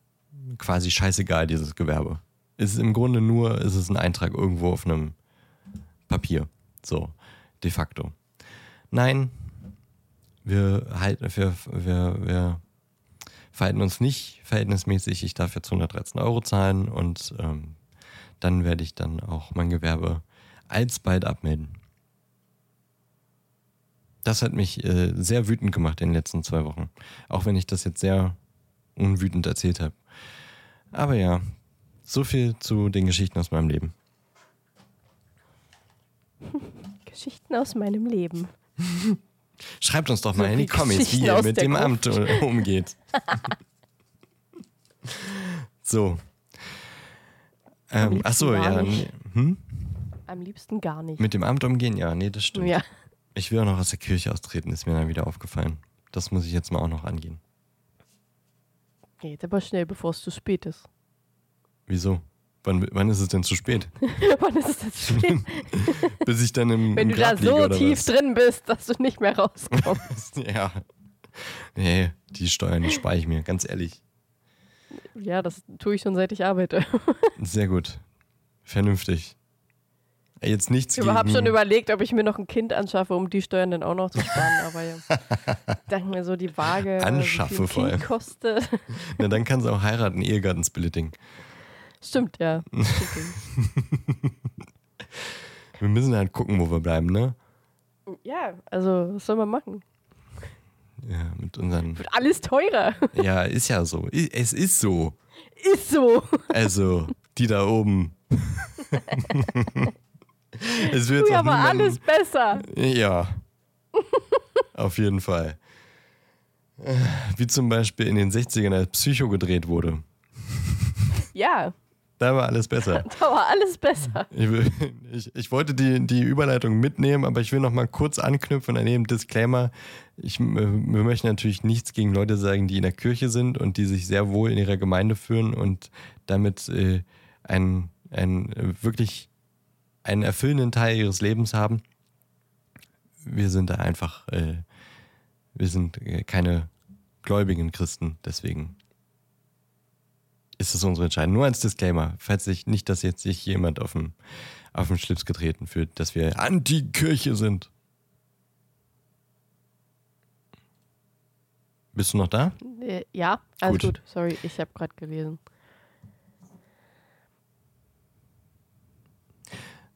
quasi scheißegal, dieses Gewerbe. Ist im Grunde nur, ist es ein Eintrag irgendwo auf einem Papier. So de facto. Nein, wir, halten, wir, wir, wir verhalten uns nicht verhältnismäßig. Ich darf jetzt 113 Euro zahlen und ähm, dann werde ich dann auch mein Gewerbe alsbald abmelden. Das hat mich äh, sehr wütend gemacht in den letzten zwei Wochen. Auch wenn ich das jetzt sehr unwütend erzählt habe. Aber ja, so viel zu den Geschichten aus meinem Leben. Geschichten aus meinem Leben. Schreibt uns doch mal so in die Comments, wie ihr mit dem Gruft. Amt umgeht. so. Ähm, achso, ja. Hm? Am liebsten gar nicht. Mit dem Amt umgehen? Ja, nee, das stimmt. Ja. Ich will auch noch aus der Kirche austreten, ist mir dann wieder aufgefallen. Das muss ich jetzt mal auch noch angehen. Geht aber schnell, bevor es zu spät ist. Wieso? Wann, wann ist es denn zu spät? wann ist es denn zu spät? Bis ich dann im Wenn im du da so tief was? drin bist, dass du nicht mehr rauskommst. ja. Nee, die Steuern, die spare ich mir, ganz ehrlich. Ja, das tue ich schon seit ich arbeite. Sehr gut. Vernünftig. Jetzt nichts Ich habe schon überlegt, ob ich mir noch ein Kind anschaffe, um die Steuern dann auch noch zu sparen. Aber ja, ich denke mir so, die Waage, Anschaffe wie vor allem. kostet. Na, dann kannst du auch heiraten, Ehegattensplitting. Stimmt, ja. wir müssen halt gucken, wo wir bleiben, ne? Ja, also, was soll man machen? Ja, mit unseren. Wird alles teurer. Ja, ist ja so. Es ist so. Ist so. Also, die da oben. es wird ja, aber alles besser. Ja. Auf jeden Fall. Wie zum Beispiel in den 60ern als Psycho gedreht wurde. Ja. Da war alles besser. Da war alles besser. Ich, will, ich, ich wollte die, die Überleitung mitnehmen, aber ich will noch mal kurz anknüpfen an dem Disclaimer. Ich, äh, wir möchten natürlich nichts gegen Leute sagen, die in der Kirche sind und die sich sehr wohl in ihrer Gemeinde führen und damit äh, einen, einen wirklich einen erfüllenden Teil ihres Lebens haben. Wir sind da einfach, äh, wir sind äh, keine gläubigen Christen, deswegen ist es unsere Entscheidung. Nur als Disclaimer, falls sich nicht, dass jetzt sich jemand auf dem, auf dem Schlips getreten fühlt, dass wir Anti-Kirche sind. Bist du noch da? Äh, ja, alles Gut. gut. Sorry, ich habe gerade gelesen.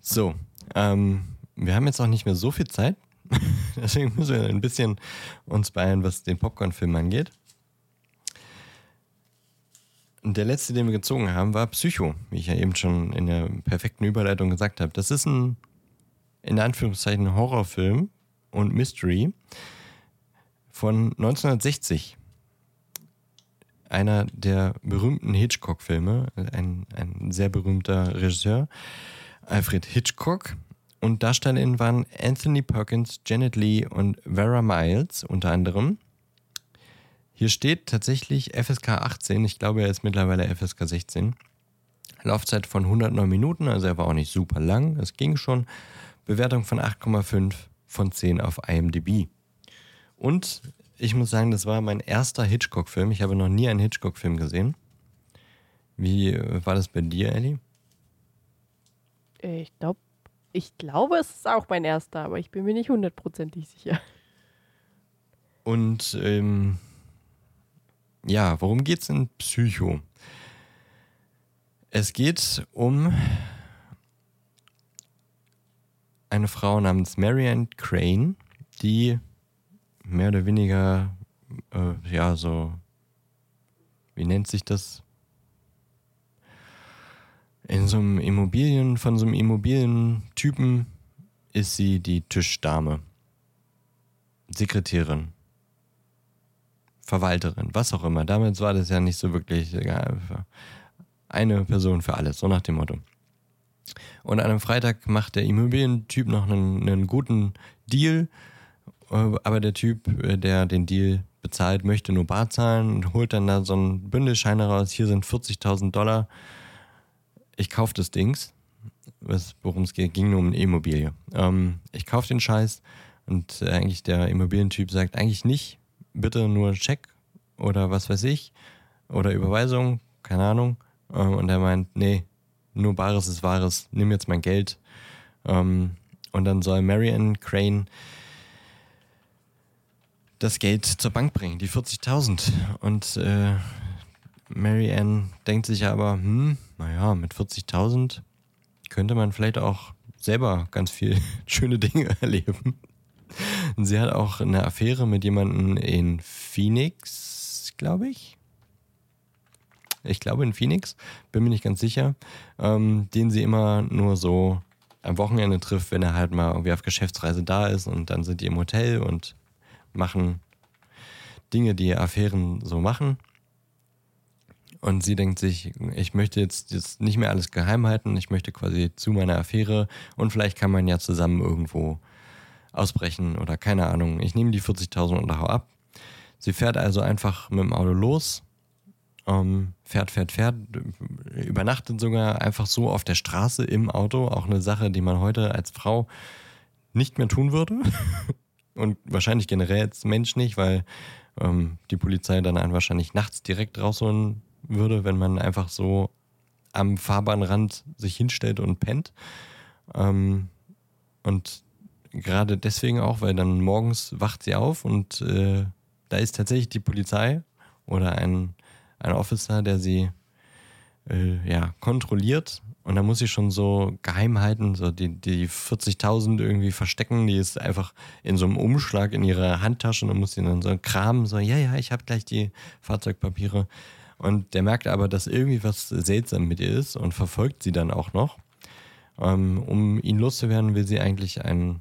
So, ähm, wir haben jetzt auch nicht mehr so viel Zeit. Deswegen müssen wir ein bisschen uns beeilen, was den Popcorn-Film angeht. Der letzte, den wir gezogen haben, war Psycho, wie ich ja eben schon in der perfekten Überleitung gesagt habe. Das ist ein, in Anführungszeichen, Horrorfilm und Mystery von 1960. Einer der berühmten Hitchcock-Filme, ein, ein sehr berühmter Regisseur, Alfred Hitchcock. Und DarstellerInnen waren Anthony Perkins, Janet Lee und Vera Miles unter anderem. Hier steht tatsächlich FSK 18. Ich glaube, er ist mittlerweile FSK 16. Laufzeit von 109 Minuten, also er war auch nicht super lang. Es ging schon. Bewertung von 8,5 von 10 auf IMDb. Und ich muss sagen, das war mein erster Hitchcock-Film. Ich habe noch nie einen Hitchcock-Film gesehen. Wie äh, war das bei dir, Ellie? Äh, Ich glaube, ich glaube, es ist auch mein erster, aber ich bin mir nicht hundertprozentig sicher. Und ähm, ja, worum geht's in Psycho? Es geht um eine Frau namens Marianne Crane, die mehr oder weniger, äh, ja, so, wie nennt sich das? In so einem Immobilien, von so einem Immobilientypen ist sie die Tischdame. Sekretärin. Verwalterin, was auch immer. Damals war das ja nicht so wirklich ja, eine Person für alles, so nach dem Motto. Und an einem Freitag macht der Immobilientyp noch einen, einen guten Deal, äh, aber der Typ, äh, der den Deal bezahlt, möchte nur bar zahlen und holt dann da so einen Bündelschein raus. Hier sind 40.000 Dollar. Ich kaufe das Dings. Worum es geht, ging nur um eine Immobilie. Ähm, ich kaufe den Scheiß und äh, eigentlich der Immobilientyp sagt eigentlich nicht, bitte nur Scheck oder was weiß ich oder Überweisung, keine Ahnung. Ähm, und er meint, nee, nur Bares ist Wahres, nimm jetzt mein Geld. Ähm, und dann soll Marianne Crane das Geld zur Bank bringen, die 40.000. Und äh, Marianne denkt sich aber, hm, naja, mit 40.000 könnte man vielleicht auch selber ganz viel schöne Dinge erleben. Sie hat auch eine Affäre mit jemandem in Phoenix, glaube ich. Ich glaube in Phoenix, bin mir nicht ganz sicher, ähm, den sie immer nur so am Wochenende trifft, wenn er halt mal irgendwie auf Geschäftsreise da ist und dann sind die im Hotel und machen Dinge, die Affären so machen. Und sie denkt sich, ich möchte jetzt, jetzt nicht mehr alles geheim halten, ich möchte quasi zu meiner Affäre und vielleicht kann man ja zusammen irgendwo ausbrechen oder keine Ahnung. Ich nehme die 40.000 und hau ab. Sie fährt also einfach mit dem Auto los, ähm, fährt, fährt, fährt, übernachtet sogar einfach so auf der Straße im Auto. Auch eine Sache, die man heute als Frau nicht mehr tun würde. und wahrscheinlich generell als Mensch nicht, weil ähm, die Polizei dann einen wahrscheinlich nachts direkt rausholen würde, wenn man einfach so am Fahrbahnrand sich hinstellt und pennt. Ähm, und gerade deswegen auch, weil dann morgens wacht sie auf und äh, da ist tatsächlich die Polizei oder ein, ein Officer, der sie äh, ja, kontrolliert. Und da muss sie schon so geheim halten, so die, die 40.000 irgendwie verstecken. Die ist einfach in so einem Umschlag in ihrer Handtasche und muss sie dann so kramen, so, ja, ja, ich habe gleich die Fahrzeugpapiere. Und der merkt aber, dass irgendwie was seltsam mit ihr ist und verfolgt sie dann auch noch. Ähm, um ihn loszuwerden, will sie eigentlich einen,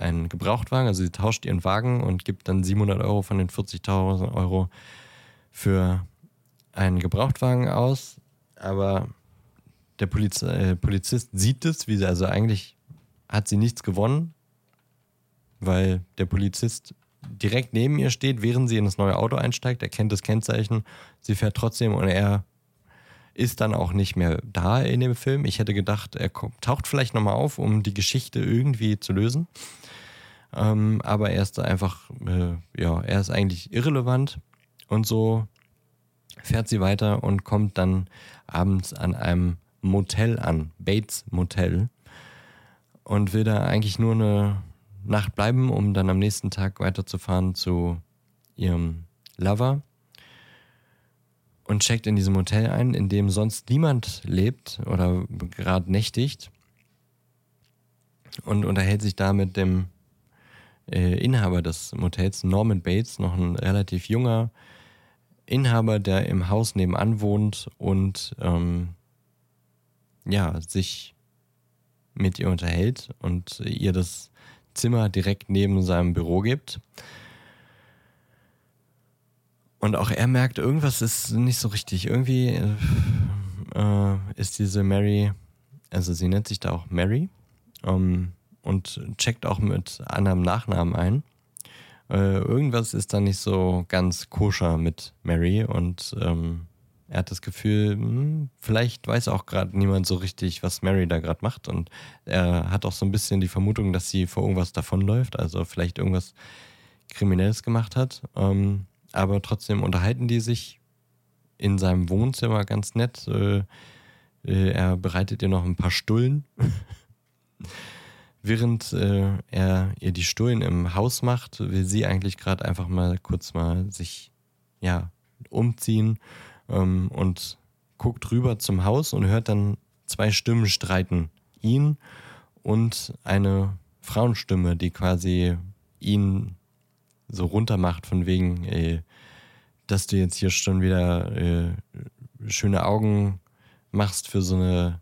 einen Gebrauchtwagen. Also sie tauscht ihren Wagen und gibt dann 700 Euro von den 40.000 Euro für einen Gebrauchtwagen aus. Aber der Poliz äh, Polizist sieht es, wie sie, also eigentlich hat sie nichts gewonnen, weil der Polizist direkt neben ihr steht, während sie in das neue Auto einsteigt. Er kennt das Kennzeichen, sie fährt trotzdem und er ist dann auch nicht mehr da in dem Film. Ich hätte gedacht, er taucht vielleicht nochmal auf, um die Geschichte irgendwie zu lösen. Ähm, aber er ist da einfach, äh, ja, er ist eigentlich irrelevant und so fährt sie weiter und kommt dann abends an einem Motel an, Bates Motel, und will da eigentlich nur eine Nacht bleiben, um dann am nächsten Tag weiterzufahren zu ihrem Lover und checkt in diesem Hotel ein, in dem sonst niemand lebt oder gerade nächtigt und unterhält sich da mit dem äh, Inhaber des Motels, Norman Bates, noch ein relativ junger Inhaber, der im Haus nebenan wohnt und ähm, ja, sich mit ihr unterhält und ihr das Zimmer direkt neben seinem Büro gibt. Und auch er merkt, irgendwas ist nicht so richtig. Irgendwie äh, ist diese Mary, also sie nennt sich da auch Mary ähm, und checkt auch mit anderem Nachnamen ein. Äh, irgendwas ist da nicht so ganz koscher mit Mary und ähm, er hat das Gefühl, hm, vielleicht weiß auch gerade niemand so richtig, was Mary da gerade macht. Und er hat auch so ein bisschen die Vermutung, dass sie vor irgendwas davonläuft, also vielleicht irgendwas Kriminelles gemacht hat. Ähm, aber trotzdem unterhalten die sich in seinem Wohnzimmer ganz nett. Äh, äh, er bereitet ihr noch ein paar Stullen. Während äh, er ihr die Stullen im Haus macht, will sie eigentlich gerade einfach mal kurz mal sich ja umziehen ähm, und guckt rüber zum Haus und hört dann zwei Stimmen streiten. Ihn und eine Frauenstimme, die quasi ihn so runter macht, von wegen, ey, dass du jetzt hier schon wieder äh, schöne Augen machst für so eine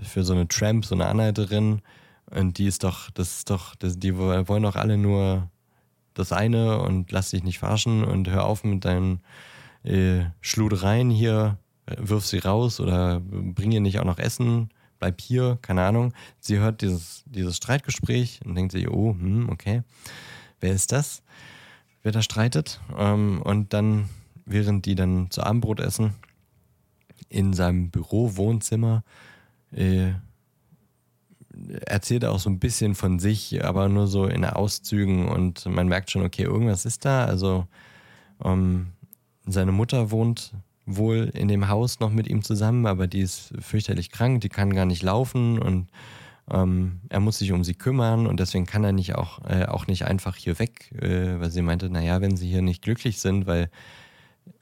für so eine Tramp, so eine Anhalterin. Und die ist doch, das ist doch, das, die wollen doch alle nur das eine und lass dich nicht verarschen und hör auf mit deinen äh, Schludereien hier, wirf sie raus oder bring ihr nicht auch noch Essen, bleib hier, keine Ahnung. Sie hört dieses, dieses Streitgespräch und denkt sich, oh, hm, okay, wer ist das? Wer da streitet? Ähm, und dann, während die dann zu Abendbrot essen, in seinem Büro, Wohnzimmer, äh, erzählt er auch so ein bisschen von sich, aber nur so in Auszügen und man merkt schon, okay, irgendwas ist da. Also ähm, seine Mutter wohnt wohl in dem Haus noch mit ihm zusammen, aber die ist fürchterlich krank, die kann gar nicht laufen und ähm, er muss sich um sie kümmern und deswegen kann er nicht auch, äh, auch nicht einfach hier weg, äh, weil sie meinte, naja, wenn sie hier nicht glücklich sind, weil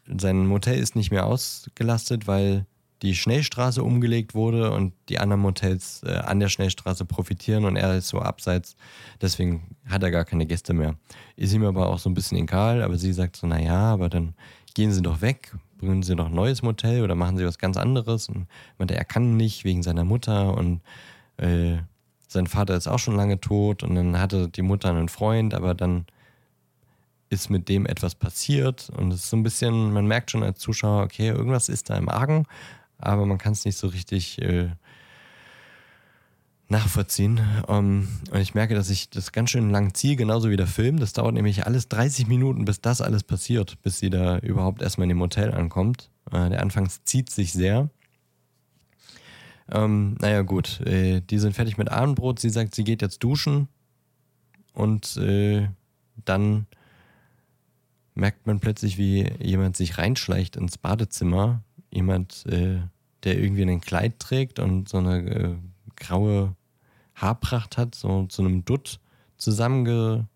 sein Motel ist nicht mehr ausgelastet, weil die Schnellstraße umgelegt wurde und die anderen Motels äh, an der Schnellstraße profitieren und er ist so abseits. Deswegen hat er gar keine Gäste mehr. Ist ihm aber auch so ein bisschen egal, aber sie sagt so, naja, aber dann gehen Sie doch weg, bringen Sie doch ein neues Motel oder machen Sie was ganz anderes. Und meinte, er kann nicht wegen seiner Mutter und äh, sein Vater ist auch schon lange tot und dann hatte die Mutter einen Freund, aber dann ist mit dem etwas passiert und es ist so ein bisschen, man merkt schon als Zuschauer, okay, irgendwas ist da im Argen, aber man kann es nicht so richtig äh, nachvollziehen. Um, ähm, und ich merke, dass ich das ganz schön lang ziehe, genauso wie der Film. Das dauert nämlich alles 30 Minuten, bis das alles passiert, bis sie da überhaupt erstmal in dem Hotel ankommt. Uh, der Anfangs zieht sich sehr. Ähm, naja, gut, äh, die sind fertig mit Abendbrot. Sie sagt, sie geht jetzt duschen. Und äh, dann merkt man plötzlich, wie jemand sich reinschleicht ins Badezimmer. Jemand, äh, der irgendwie ein Kleid trägt und so eine äh, graue Haarpracht hat, so zu einem Dutt zusammengetan.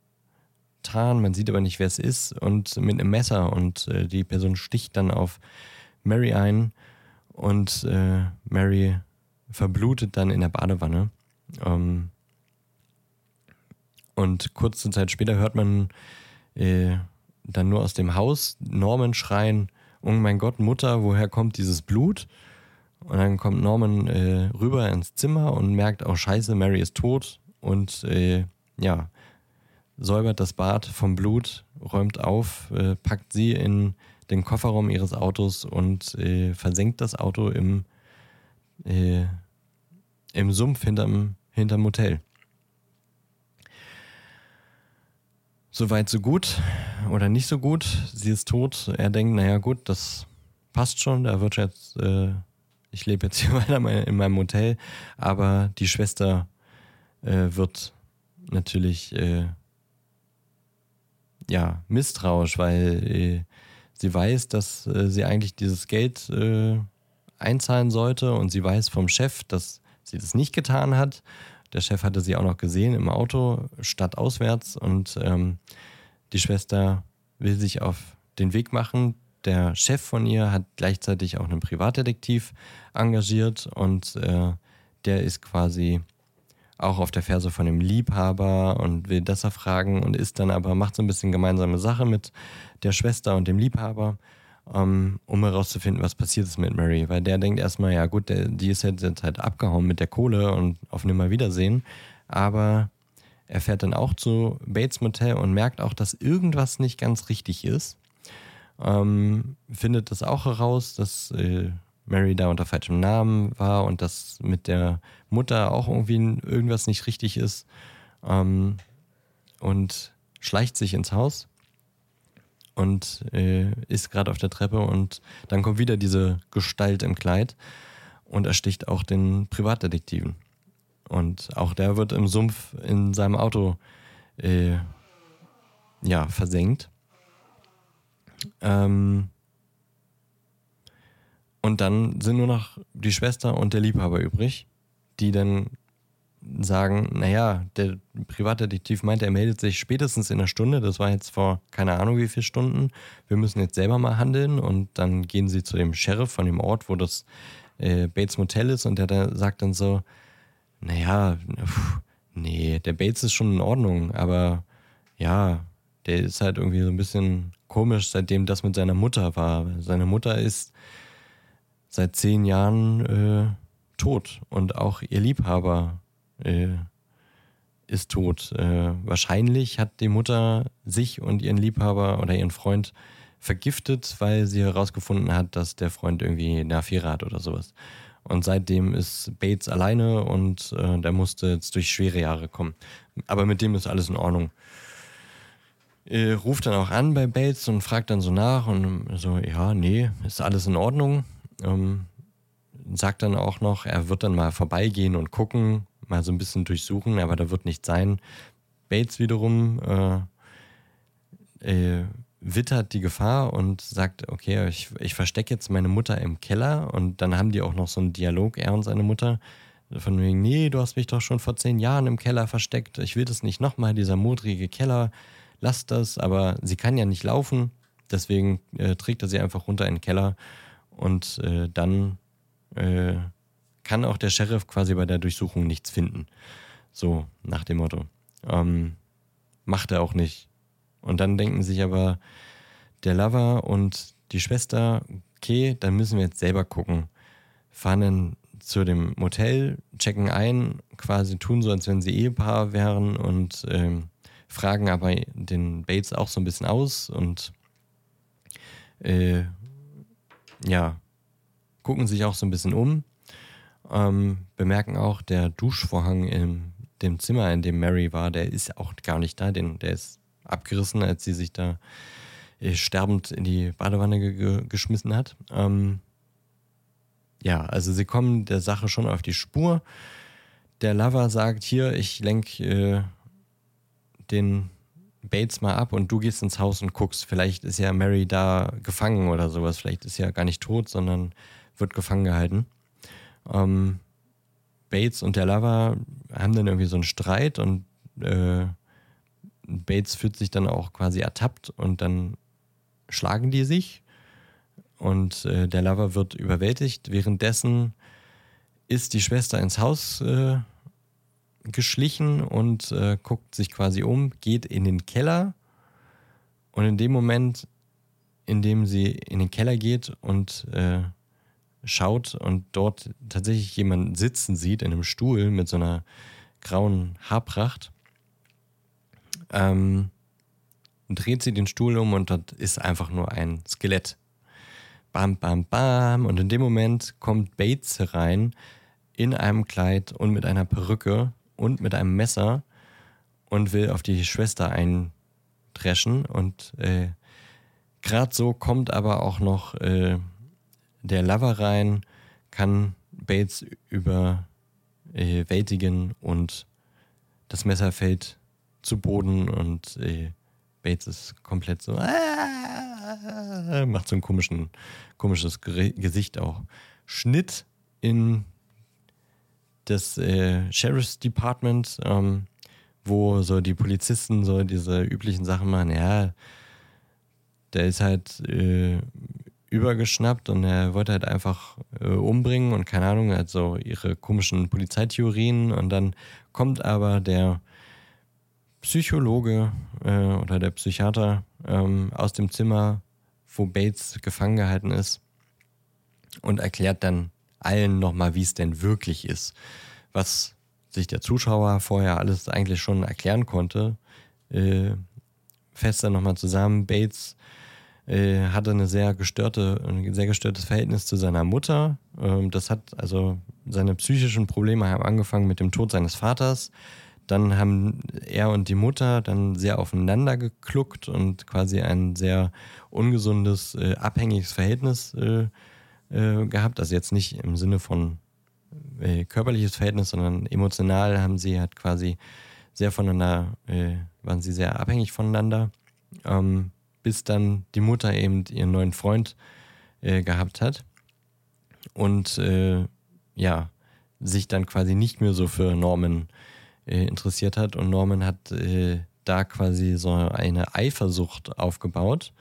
Man sieht aber nicht, wer es ist. Und mit einem Messer. Und äh, die Person sticht dann auf Mary ein. Und äh, Mary verblutet dann in der Badewanne. Ähm, und kurze Zeit später hört man äh, dann nur aus dem Haus Norman schreien: Oh mein Gott, Mutter, woher kommt dieses Blut? Und dann kommt Norman äh, rüber ins Zimmer und merkt, oh scheiße, Mary ist tot. Und äh, ja, säubert das Bad vom Blut, räumt auf, äh, packt sie in den Kofferraum ihres Autos und äh, versenkt das Auto im, äh, im Sumpf hinterm, hinterm Hotel. Soweit so gut oder nicht so gut. Sie ist tot. Er denkt, naja gut, das passt schon. Da wird jetzt, äh, ich lebe jetzt hier weiter in meinem Hotel. Aber die Schwester äh, wird natürlich äh, ja misstrauisch, weil äh, sie weiß, dass äh, sie eigentlich dieses Geld äh, einzahlen sollte und sie weiß vom Chef, dass sie das nicht getan hat der Chef hatte sie auch noch gesehen im Auto, stadtauswärts. Und ähm, die Schwester will sich auf den Weg machen. Der Chef von ihr hat gleichzeitig auch einen Privatdetektiv engagiert. Und äh, der ist quasi auch auf der Ferse von dem Liebhaber und will das erfragen und ist dann aber, macht so ein bisschen gemeinsame Sache mit der Schwester und dem Liebhaber um herauszufinden, was passiert ist mit Mary. Weil der denkt erstmal, ja gut, der, die ist jetzt halt abgehauen mit der Kohle und auf Nimmerwiedersehen. Aber er fährt dann auch zu Bates Motel und merkt auch, dass irgendwas nicht ganz richtig ist. Ähm, findet das auch heraus, dass äh, Mary da unter falschem Namen war und dass mit der Mutter auch irgendwie irgendwas nicht richtig ist. Ähm, und schleicht sich ins Haus und äh, ist gerade auf der Treppe und dann kommt wieder diese Gestalt im Kleid und ersticht auch den Privatdetektiven. Und auch der wird im Sumpf in seinem Auto äh, ja, versenkt. Ähm, und dann sind nur noch die Schwester und der Liebhaber übrig, die dann sagen, naja, der Privatdetektiv meinte, er meldet sich spätestens in einer Stunde. Das war jetzt vor keine Ahnung wie viele Stunden. Wir müssen jetzt selber mal handeln. Und dann gehen sie zu dem Sheriff von dem Ort, wo das äh, Bates Motel ist. Und der da sagt dann so, naja, pff, nee, der Bates ist schon in Ordnung. Aber ja, der ist halt irgendwie so ein bisschen komisch, seitdem das mit seiner Mutter war. Seine Mutter ist seit zehn Jahren äh, tot. Und auch ihr Liebhaber äh, ist tot. Äh, wahrscheinlich hat die Mutter sich und ihren Liebhaber oder ihren Freund vergiftet, weil sie herausgefunden hat, dass der Freund irgendwie eine Affäre hat oder sowas. Und seitdem ist Bates alleine und äh, der musste jetzt durch schwere Jahre kommen. Aber mit dem ist alles in Ordnung. Äh, ruft dann auch an bei Bates und fragt dann so nach und so, ja, nee, ist alles in Ordnung. Ähm, sagt dann auch noch, er wird dann mal vorbeigehen und gucken, mal so ein bisschen durchsuchen, aber da wird nichts sein. Bates wiederum äh, äh, wittert die Gefahr und sagt, okay, ich, ich verstecke jetzt meine Mutter im Keller und dann haben die auch noch so einen Dialog, er und seine Mutter, von wegen, nee, du hast mich doch schon vor zehn Jahren im Keller versteckt, ich will das nicht nochmal, dieser modrige Keller, lass das, aber sie kann ja nicht laufen, deswegen äh, trägt er sie einfach runter in den Keller und äh, dann äh, kann auch der Sheriff quasi bei der Durchsuchung nichts finden. So nach dem Motto. Ähm, macht er auch nicht. Und dann denken sich aber der Lover und die Schwester, okay, dann müssen wir jetzt selber gucken. Fahren dann zu dem Motel, checken ein, quasi tun so, als wenn sie Ehepaar wären und ähm, fragen aber den Bates auch so ein bisschen aus und äh, ja, gucken sich auch so ein bisschen um ähm, bemerken auch, der Duschvorhang in dem Zimmer, in dem Mary war, der ist auch gar nicht da, den, der ist abgerissen, als sie sich da äh, sterbend in die Badewanne ge geschmissen hat. Ähm, ja, also sie kommen der Sache schon auf die Spur. Der Lover sagt, hier, ich lenke äh, den Bates mal ab und du gehst ins Haus und guckst. Vielleicht ist ja Mary da gefangen oder sowas. Vielleicht ist sie ja gar nicht tot, sondern wird gefangen gehalten. Ähm, Bates und der Lover haben dann irgendwie so einen Streit und äh, Bates fühlt sich dann auch quasi ertappt und dann schlagen die sich und äh, der Lover wird überwältigt. Währenddessen ist die Schwester ins Haus äh, geschlichen und äh, guckt sich quasi um, geht in den Keller und in dem Moment, in dem sie in den Keller geht und äh, schaut und dort tatsächlich jemanden sitzen sieht in einem Stuhl mit so einer grauen Haarpracht, ähm, dreht sie den Stuhl um und dort ist einfach nur ein Skelett. bam, bam, bam. Und in dem Moment kommt Bates herein in einem Kleid und mit einer Perücke und mit einem Messer und will auf die Schwester eindreschen. Und äh, gerade so kommt aber auch noch äh, der Lover rein, kann Bates überwältigen äh, und das Messer fällt zu Boden und äh, Bates ist komplett so, äh, macht so ein komischen, komisches Gesicht auch. Schnitt in das äh, Sheriff's Department, ähm, wo so die Polizisten so diese üblichen Sachen machen, ja, der ist halt äh, übergeschnappt und er wollte halt einfach äh, umbringen und keine Ahnung, halt so ihre komischen Polizeitheorien und dann kommt aber der Psychologe äh, oder der Psychiater ähm, aus dem Zimmer, wo Bates gefangen gehalten ist und erklärt dann allen nochmal, wie es denn wirklich ist. Was sich der Zuschauer vorher alles eigentlich schon erklären konnte, äh, fest dann nochmal zusammen. Bates äh, hatte eine sehr gestörte, ein sehr gestörtes Verhältnis zu seiner Mutter. Ähm, das hat also seine psychischen Probleme haben angefangen mit dem Tod seines Vaters. Dann haben er und die Mutter dann sehr aufeinander gekluckt und quasi ein sehr ungesundes, äh, abhängiges Verhältnis äh, äh, gehabt. Also jetzt nicht im Sinne von äh, körperliches Verhältnis, sondern emotional haben sie halt quasi sehr voneinander, äh, waren sie sehr abhängig voneinander. Ähm, bis dann die Mutter eben ihren neuen Freund äh, gehabt hat und äh, ja, sich dann quasi nicht mehr so für Norman äh, interessiert hat und Norman hat äh, da quasi so eine Eifersucht aufgebaut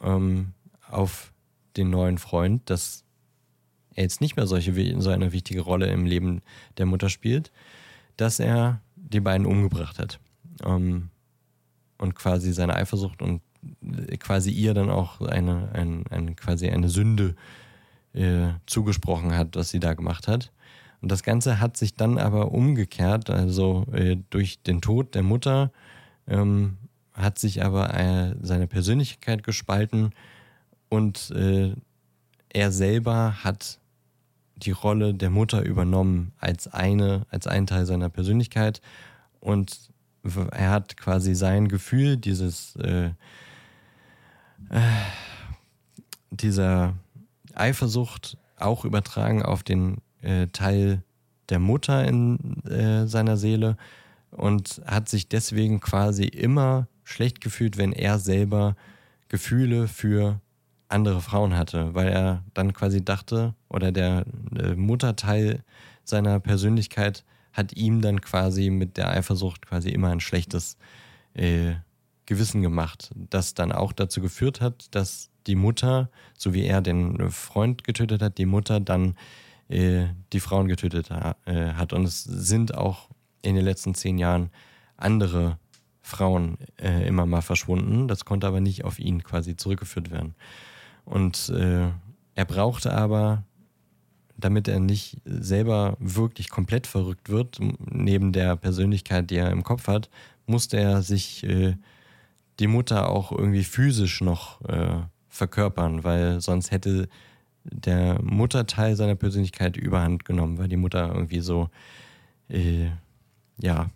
ähm, auf den neuen Freund, dass er jetzt nicht mehr solche, so eine wichtige Rolle im Leben der Mutter spielt, dass er die beiden umgebracht hat. Ähm, und quasi seine Eifersucht und quasi ihr dann auch eine, ein, eine quasi eine Sünde äh, zugesprochen hat, was sie da gemacht hat. Und das Ganze hat sich dann aber umgekehrt, also äh, durch den Tod der Mutter ähm, hat sich aber äh, seine Persönlichkeit gespalten und äh, er selber hat die Rolle der Mutter übernommen als eine, als ein Teil seiner Persönlichkeit und er hat quasi sein Gefühl, dieses äh, dieser Eifersucht auch übertragen auf den äh, Teil der Mutter in äh, seiner Seele und hat sich deswegen quasi immer schlecht gefühlt, wenn er selber Gefühle für andere Frauen hatte, weil er dann quasi dachte, oder der äh, Mutterteil seiner Persönlichkeit hat ihm dann quasi mit der Eifersucht quasi immer ein schlechtes äh, Gewissen gemacht, das dann auch dazu geführt hat, dass die Mutter, so wie er den Freund getötet hat, die Mutter dann äh, die Frauen getötet ha äh, hat. Und es sind auch in den letzten zehn Jahren andere Frauen äh, immer mal verschwunden. Das konnte aber nicht auf ihn quasi zurückgeführt werden. Und äh, er brauchte aber, damit er nicht selber wirklich komplett verrückt wird, neben der Persönlichkeit, die er im Kopf hat, musste er sich äh, die Mutter auch irgendwie physisch noch äh, verkörpern, weil sonst hätte der Mutterteil seiner Persönlichkeit überhand genommen, weil die Mutter irgendwie so, äh, ja,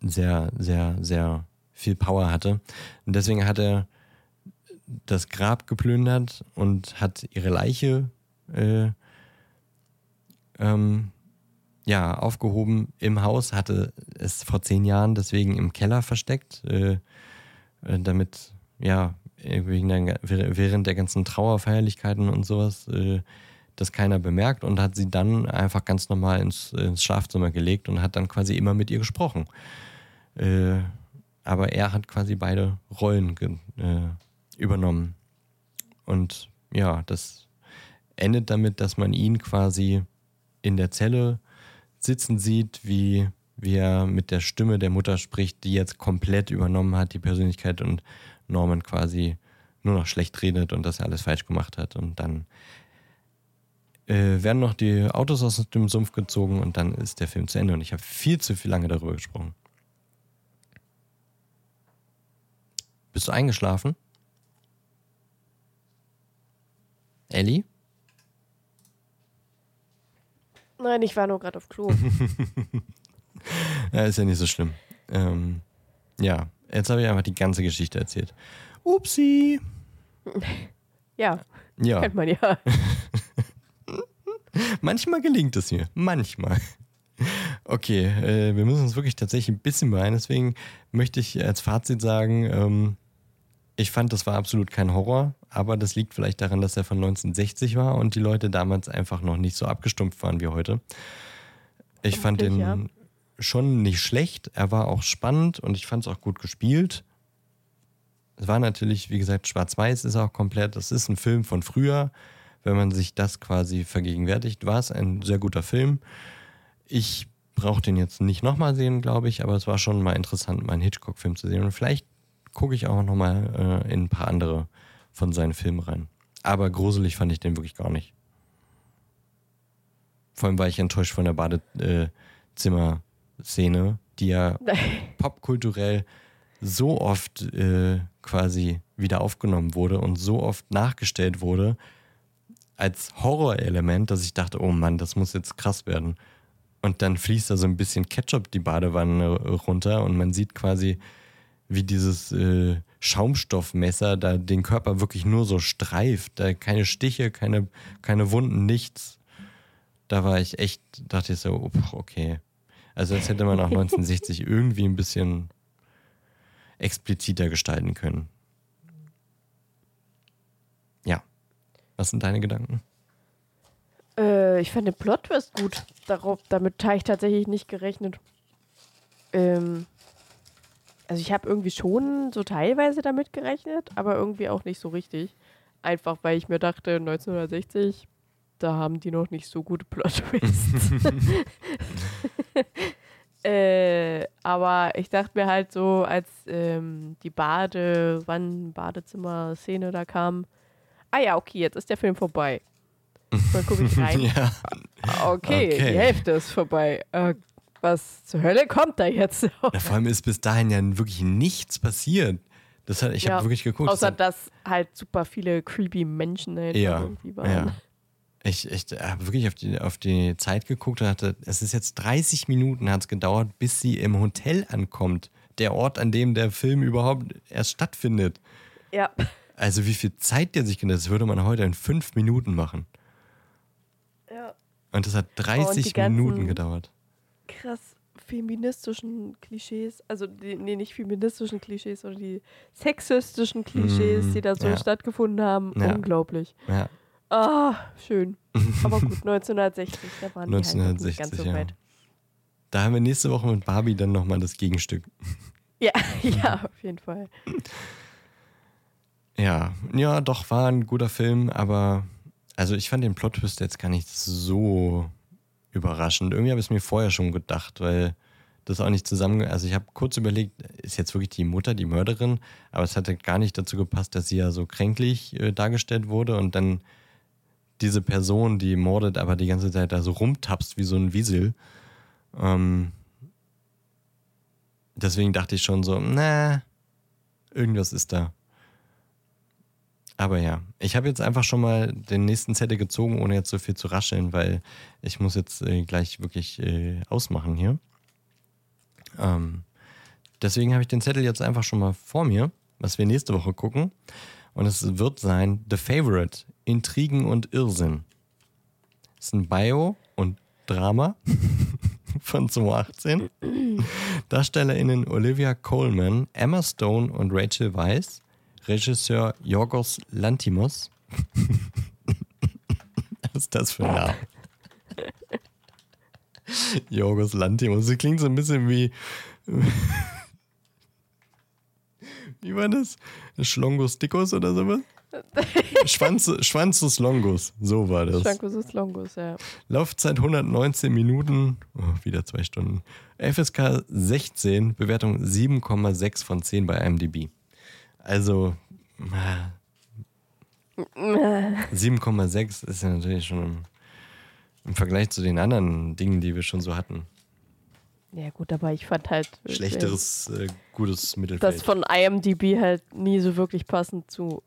sehr, sehr, sehr viel Power hatte. Und deswegen hat er das Grab geplündert und hat ihre Leiche äh, ähm, ja, aufgehoben im Haus, hatte es vor zehn Jahren deswegen im Keller versteckt, äh, äh damit, ja, während der ganzen Trauerfeierlichkeiten und sowas, äh, das keiner bemerkt und hat sie dann einfach ganz normal ins, ins Schlafzimmer gelegt und hat dann quasi immer mit ihr gesprochen. Äh, aber er hat quasi beide Rollen äh, übernommen. Und ja, das endet damit, dass man ihn quasi in der Zelle sitzen sieht, wie, wie er mit der Stimme der Mutter spricht, die jetzt komplett übernommen hat, die Persönlichkeit und Norman quasi nur noch schlecht redet und dass er alles falsch gemacht hat. Und dann äh, werden noch die Autos aus dem Sumpf gezogen und dann ist der Film zu Ende. Und ich habe viel zu viel lange darüber gesprochen. Bist du eingeschlafen? Ellie? Nein, ich war nur gerade auf Klo. Ja, ist ja nicht so schlimm. Ähm, ja, jetzt habe ich einfach die ganze Geschichte erzählt. Upsi. ja, Ja, kennt man ja. manchmal gelingt es mir. Manchmal. Okay, äh, wir müssen uns wirklich tatsächlich ein bisschen beeilen. Deswegen möchte ich als Fazit sagen, ähm, ich fand, das war absolut kein Horror, aber das liegt vielleicht daran, dass er von 1960 war und die Leute damals einfach noch nicht so abgestumpft waren wie heute. Ich fand den Vermutlich, schon nicht schlecht, er war auch spannend und ich fand es auch gut gespielt. Es war natürlich, wie gesagt, schwarz-weiß ist auch komplett. Das ist ein Film von früher. Wenn man sich das quasi vergegenwärtigt, war es ein sehr guter Film. Ich brauche den jetzt nicht nochmal sehen, glaube ich, aber es war schon mal interessant, mal einen Hitchcock-Film zu sehen. Und vielleicht gucke ich auch nochmal äh, in ein paar andere von seinen Filmen rein. Aber gruselig fand ich den wirklich gar nicht. Vor allem war ich enttäuscht von der Badezimmer-Szene, die ja popkulturell so oft äh, quasi wieder aufgenommen wurde und so oft nachgestellt wurde als Horrorelement, dass ich dachte, oh Mann, das muss jetzt krass werden. Und dann fließt da so ein bisschen Ketchup die Badewanne runter und man sieht quasi, wie dieses äh, Schaumstoffmesser da den Körper wirklich nur so streift. Da keine Stiche, keine, keine Wunden, nichts. Da war ich echt, dachte ich so, oh, okay. Also das hätte man auch 1960 irgendwie ein bisschen expliziter gestalten können. Ja. Was sind deine Gedanken? Äh, ich fand den Plot-Twist gut. Darauf, damit habe ich tatsächlich nicht gerechnet. Ähm, also ich habe irgendwie schon so teilweise damit gerechnet, aber irgendwie auch nicht so richtig. Einfach weil ich mir dachte, 1960, da haben die noch nicht so gute Plot-Twists. äh, aber ich dachte mir halt so, als ähm, die Bade, wann Badezimmer-Szene da kam, ah ja, okay, jetzt ist der Film vorbei. Dann gucke ich rein. ja. Okay, Okay. die Hälfte ist vorbei. Äh, was zur Hölle kommt da jetzt? ja. Vor allem ist bis dahin ja wirklich nichts passiert. Das hat, ich Ja, habe wirklich geguckt. Außer, das dass halt super viele creepy Menschen einfach Ja, irgendwie waren. ja. Ich, ich habe wirklich auf die, auf die Zeit geguckt und dachte, es ist jetzt 30 Minuten hat es gedauert, bis sie im Hotel ankommt. Der Ort, an dem der Film überhaupt erst stattfindet. Ja. Also wie viel Zeit der sich genommen hat, das würde man heute in fünf Minuten machen. ja. Und das hat Oh, 30 ganzen- Minuten gedauert. Krass feministischen Klischees, also die, nee, nicht feministischen Klischees, sondern die sexistischen Klischees, Mm, die da so ja. stattgefunden haben. Ja. Unglaublich. Ja. Ah, schön. Aber gut, 1960, da waren die halt nicht 1960, ganz so weit. Da haben wir nächste Woche mit Barbie dann nochmal das Gegenstück. Ja, ja, auf jeden Fall. Ja, ja, doch, war ein guter Film, aber also ich fand den Plot-Twist jetzt gar nicht so überraschend. Irgendwie habe ich es mir vorher schon gedacht, weil das auch nicht zusammen. Also ich habe kurz überlegt, ist jetzt wirklich die Mutter die Mörderin, aber es hatte gar nicht dazu gepasst, dass sie ja so kränklich äh, dargestellt wurde und dann diese Person, die mordet, aber die ganze Zeit da so rumtapst wie so ein Wiesel. Ähm, deswegen dachte ich schon so, na, irgendwas ist da. Aber ja, ich habe jetzt einfach schon mal den nächsten Zettel gezogen, ohne jetzt so viel zu rascheln, weil ich muss jetzt äh, gleich wirklich äh, ausmachen hier. Ähm, deswegen habe ich den Zettel jetzt einfach schon mal vor mir, was wir nächste Woche gucken. Und es wird sein The Favorite, Intrigen und Irrsinn. Es ist ein Bio und Drama von 2018. DarstellerInnen Olivia Coleman, Emma Stone und Rachel Weisz. Regisseur Yorgos Lantimos. Was ist das für ein Name? Yorgos Lantimos. Das klingt so ein bisschen wie. Wie war das? Schlongos Dickus oder sowas? Schwanz, Schwanzus Longus, so war das. Schwankusus Longus, ja. Laufzeit 119 Minuten, oh, wieder zwei Stunden. FSK 16, Bewertung 7,6 von 10 bei IMDb. Also äh, 7,6 ist ja natürlich schon im, im Vergleich zu den anderen Dingen, die wir schon so hatten. Ja, gut, aber ich fand halt. Schlechteres, äh, gutes Mittelfeld. Das von IMDb halt nie so wirklich passend zu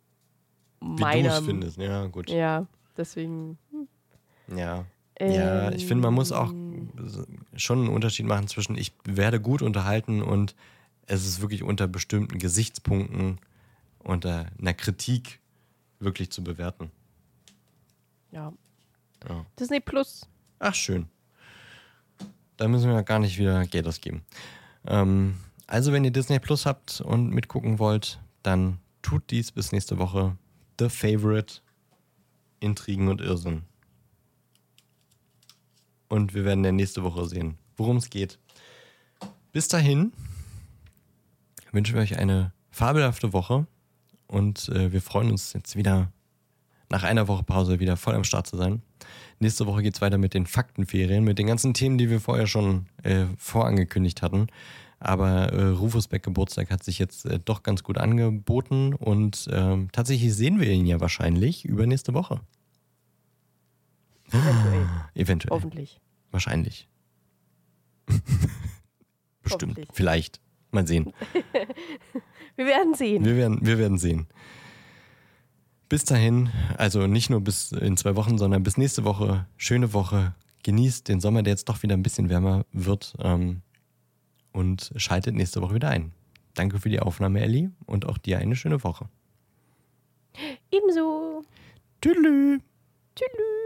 Wie du meiner. es findest, ja, gut. Ja, deswegen. Ja. Ja, ich finde, man muss auch ähm, schon einen Unterschied machen zwischen ich werde gut unterhalten und es ist wirklich unter bestimmten Gesichtspunkten, unter einer Kritik wirklich zu bewerten. Ja. Ja. Disney Plus. Ach, schön. Da müssen wir gar nicht wieder Geld ausgeben. Ähm, also, wenn ihr Disney Plus habt und mitgucken wollt, dann tut dies bis nächste Woche. The Favorite, Intrigen und Irrsinn. Und wir werden ja nächste Woche sehen, worum es geht. Bis dahin wünschen wir euch eine fabelhafte Woche und äh, wir freuen uns jetzt wieder nach einer Woche Pause wieder voll am Start zu sein. Nächste Woche geht es weiter mit den Faktenferien, mit den ganzen Themen, die wir vorher schon äh, vorangekündigt hatten. Aber äh, Rufus Beck Geburtstag hat sich jetzt äh, doch ganz gut angeboten und ähm, tatsächlich sehen wir ihn ja wahrscheinlich übernächste Woche. Eventuell. Eventuell. Hoffentlich. Wahrscheinlich. Bestimmt. Hoffentlich. Vielleicht. Mal sehen. Wir werden sehen. Wir werden, wir werden sehen. Bis dahin, also nicht nur bis in zwei Wochen, sondern bis nächste Woche. Schöne Woche. Genießt den Sommer, der jetzt doch wieder ein bisschen wärmer wird. Ähm, und schaltet nächste Woche wieder ein. Danke für die Aufnahme, Ellie. Und auch dir eine schöne Woche. Ebenso. Tschüss. Tschüss.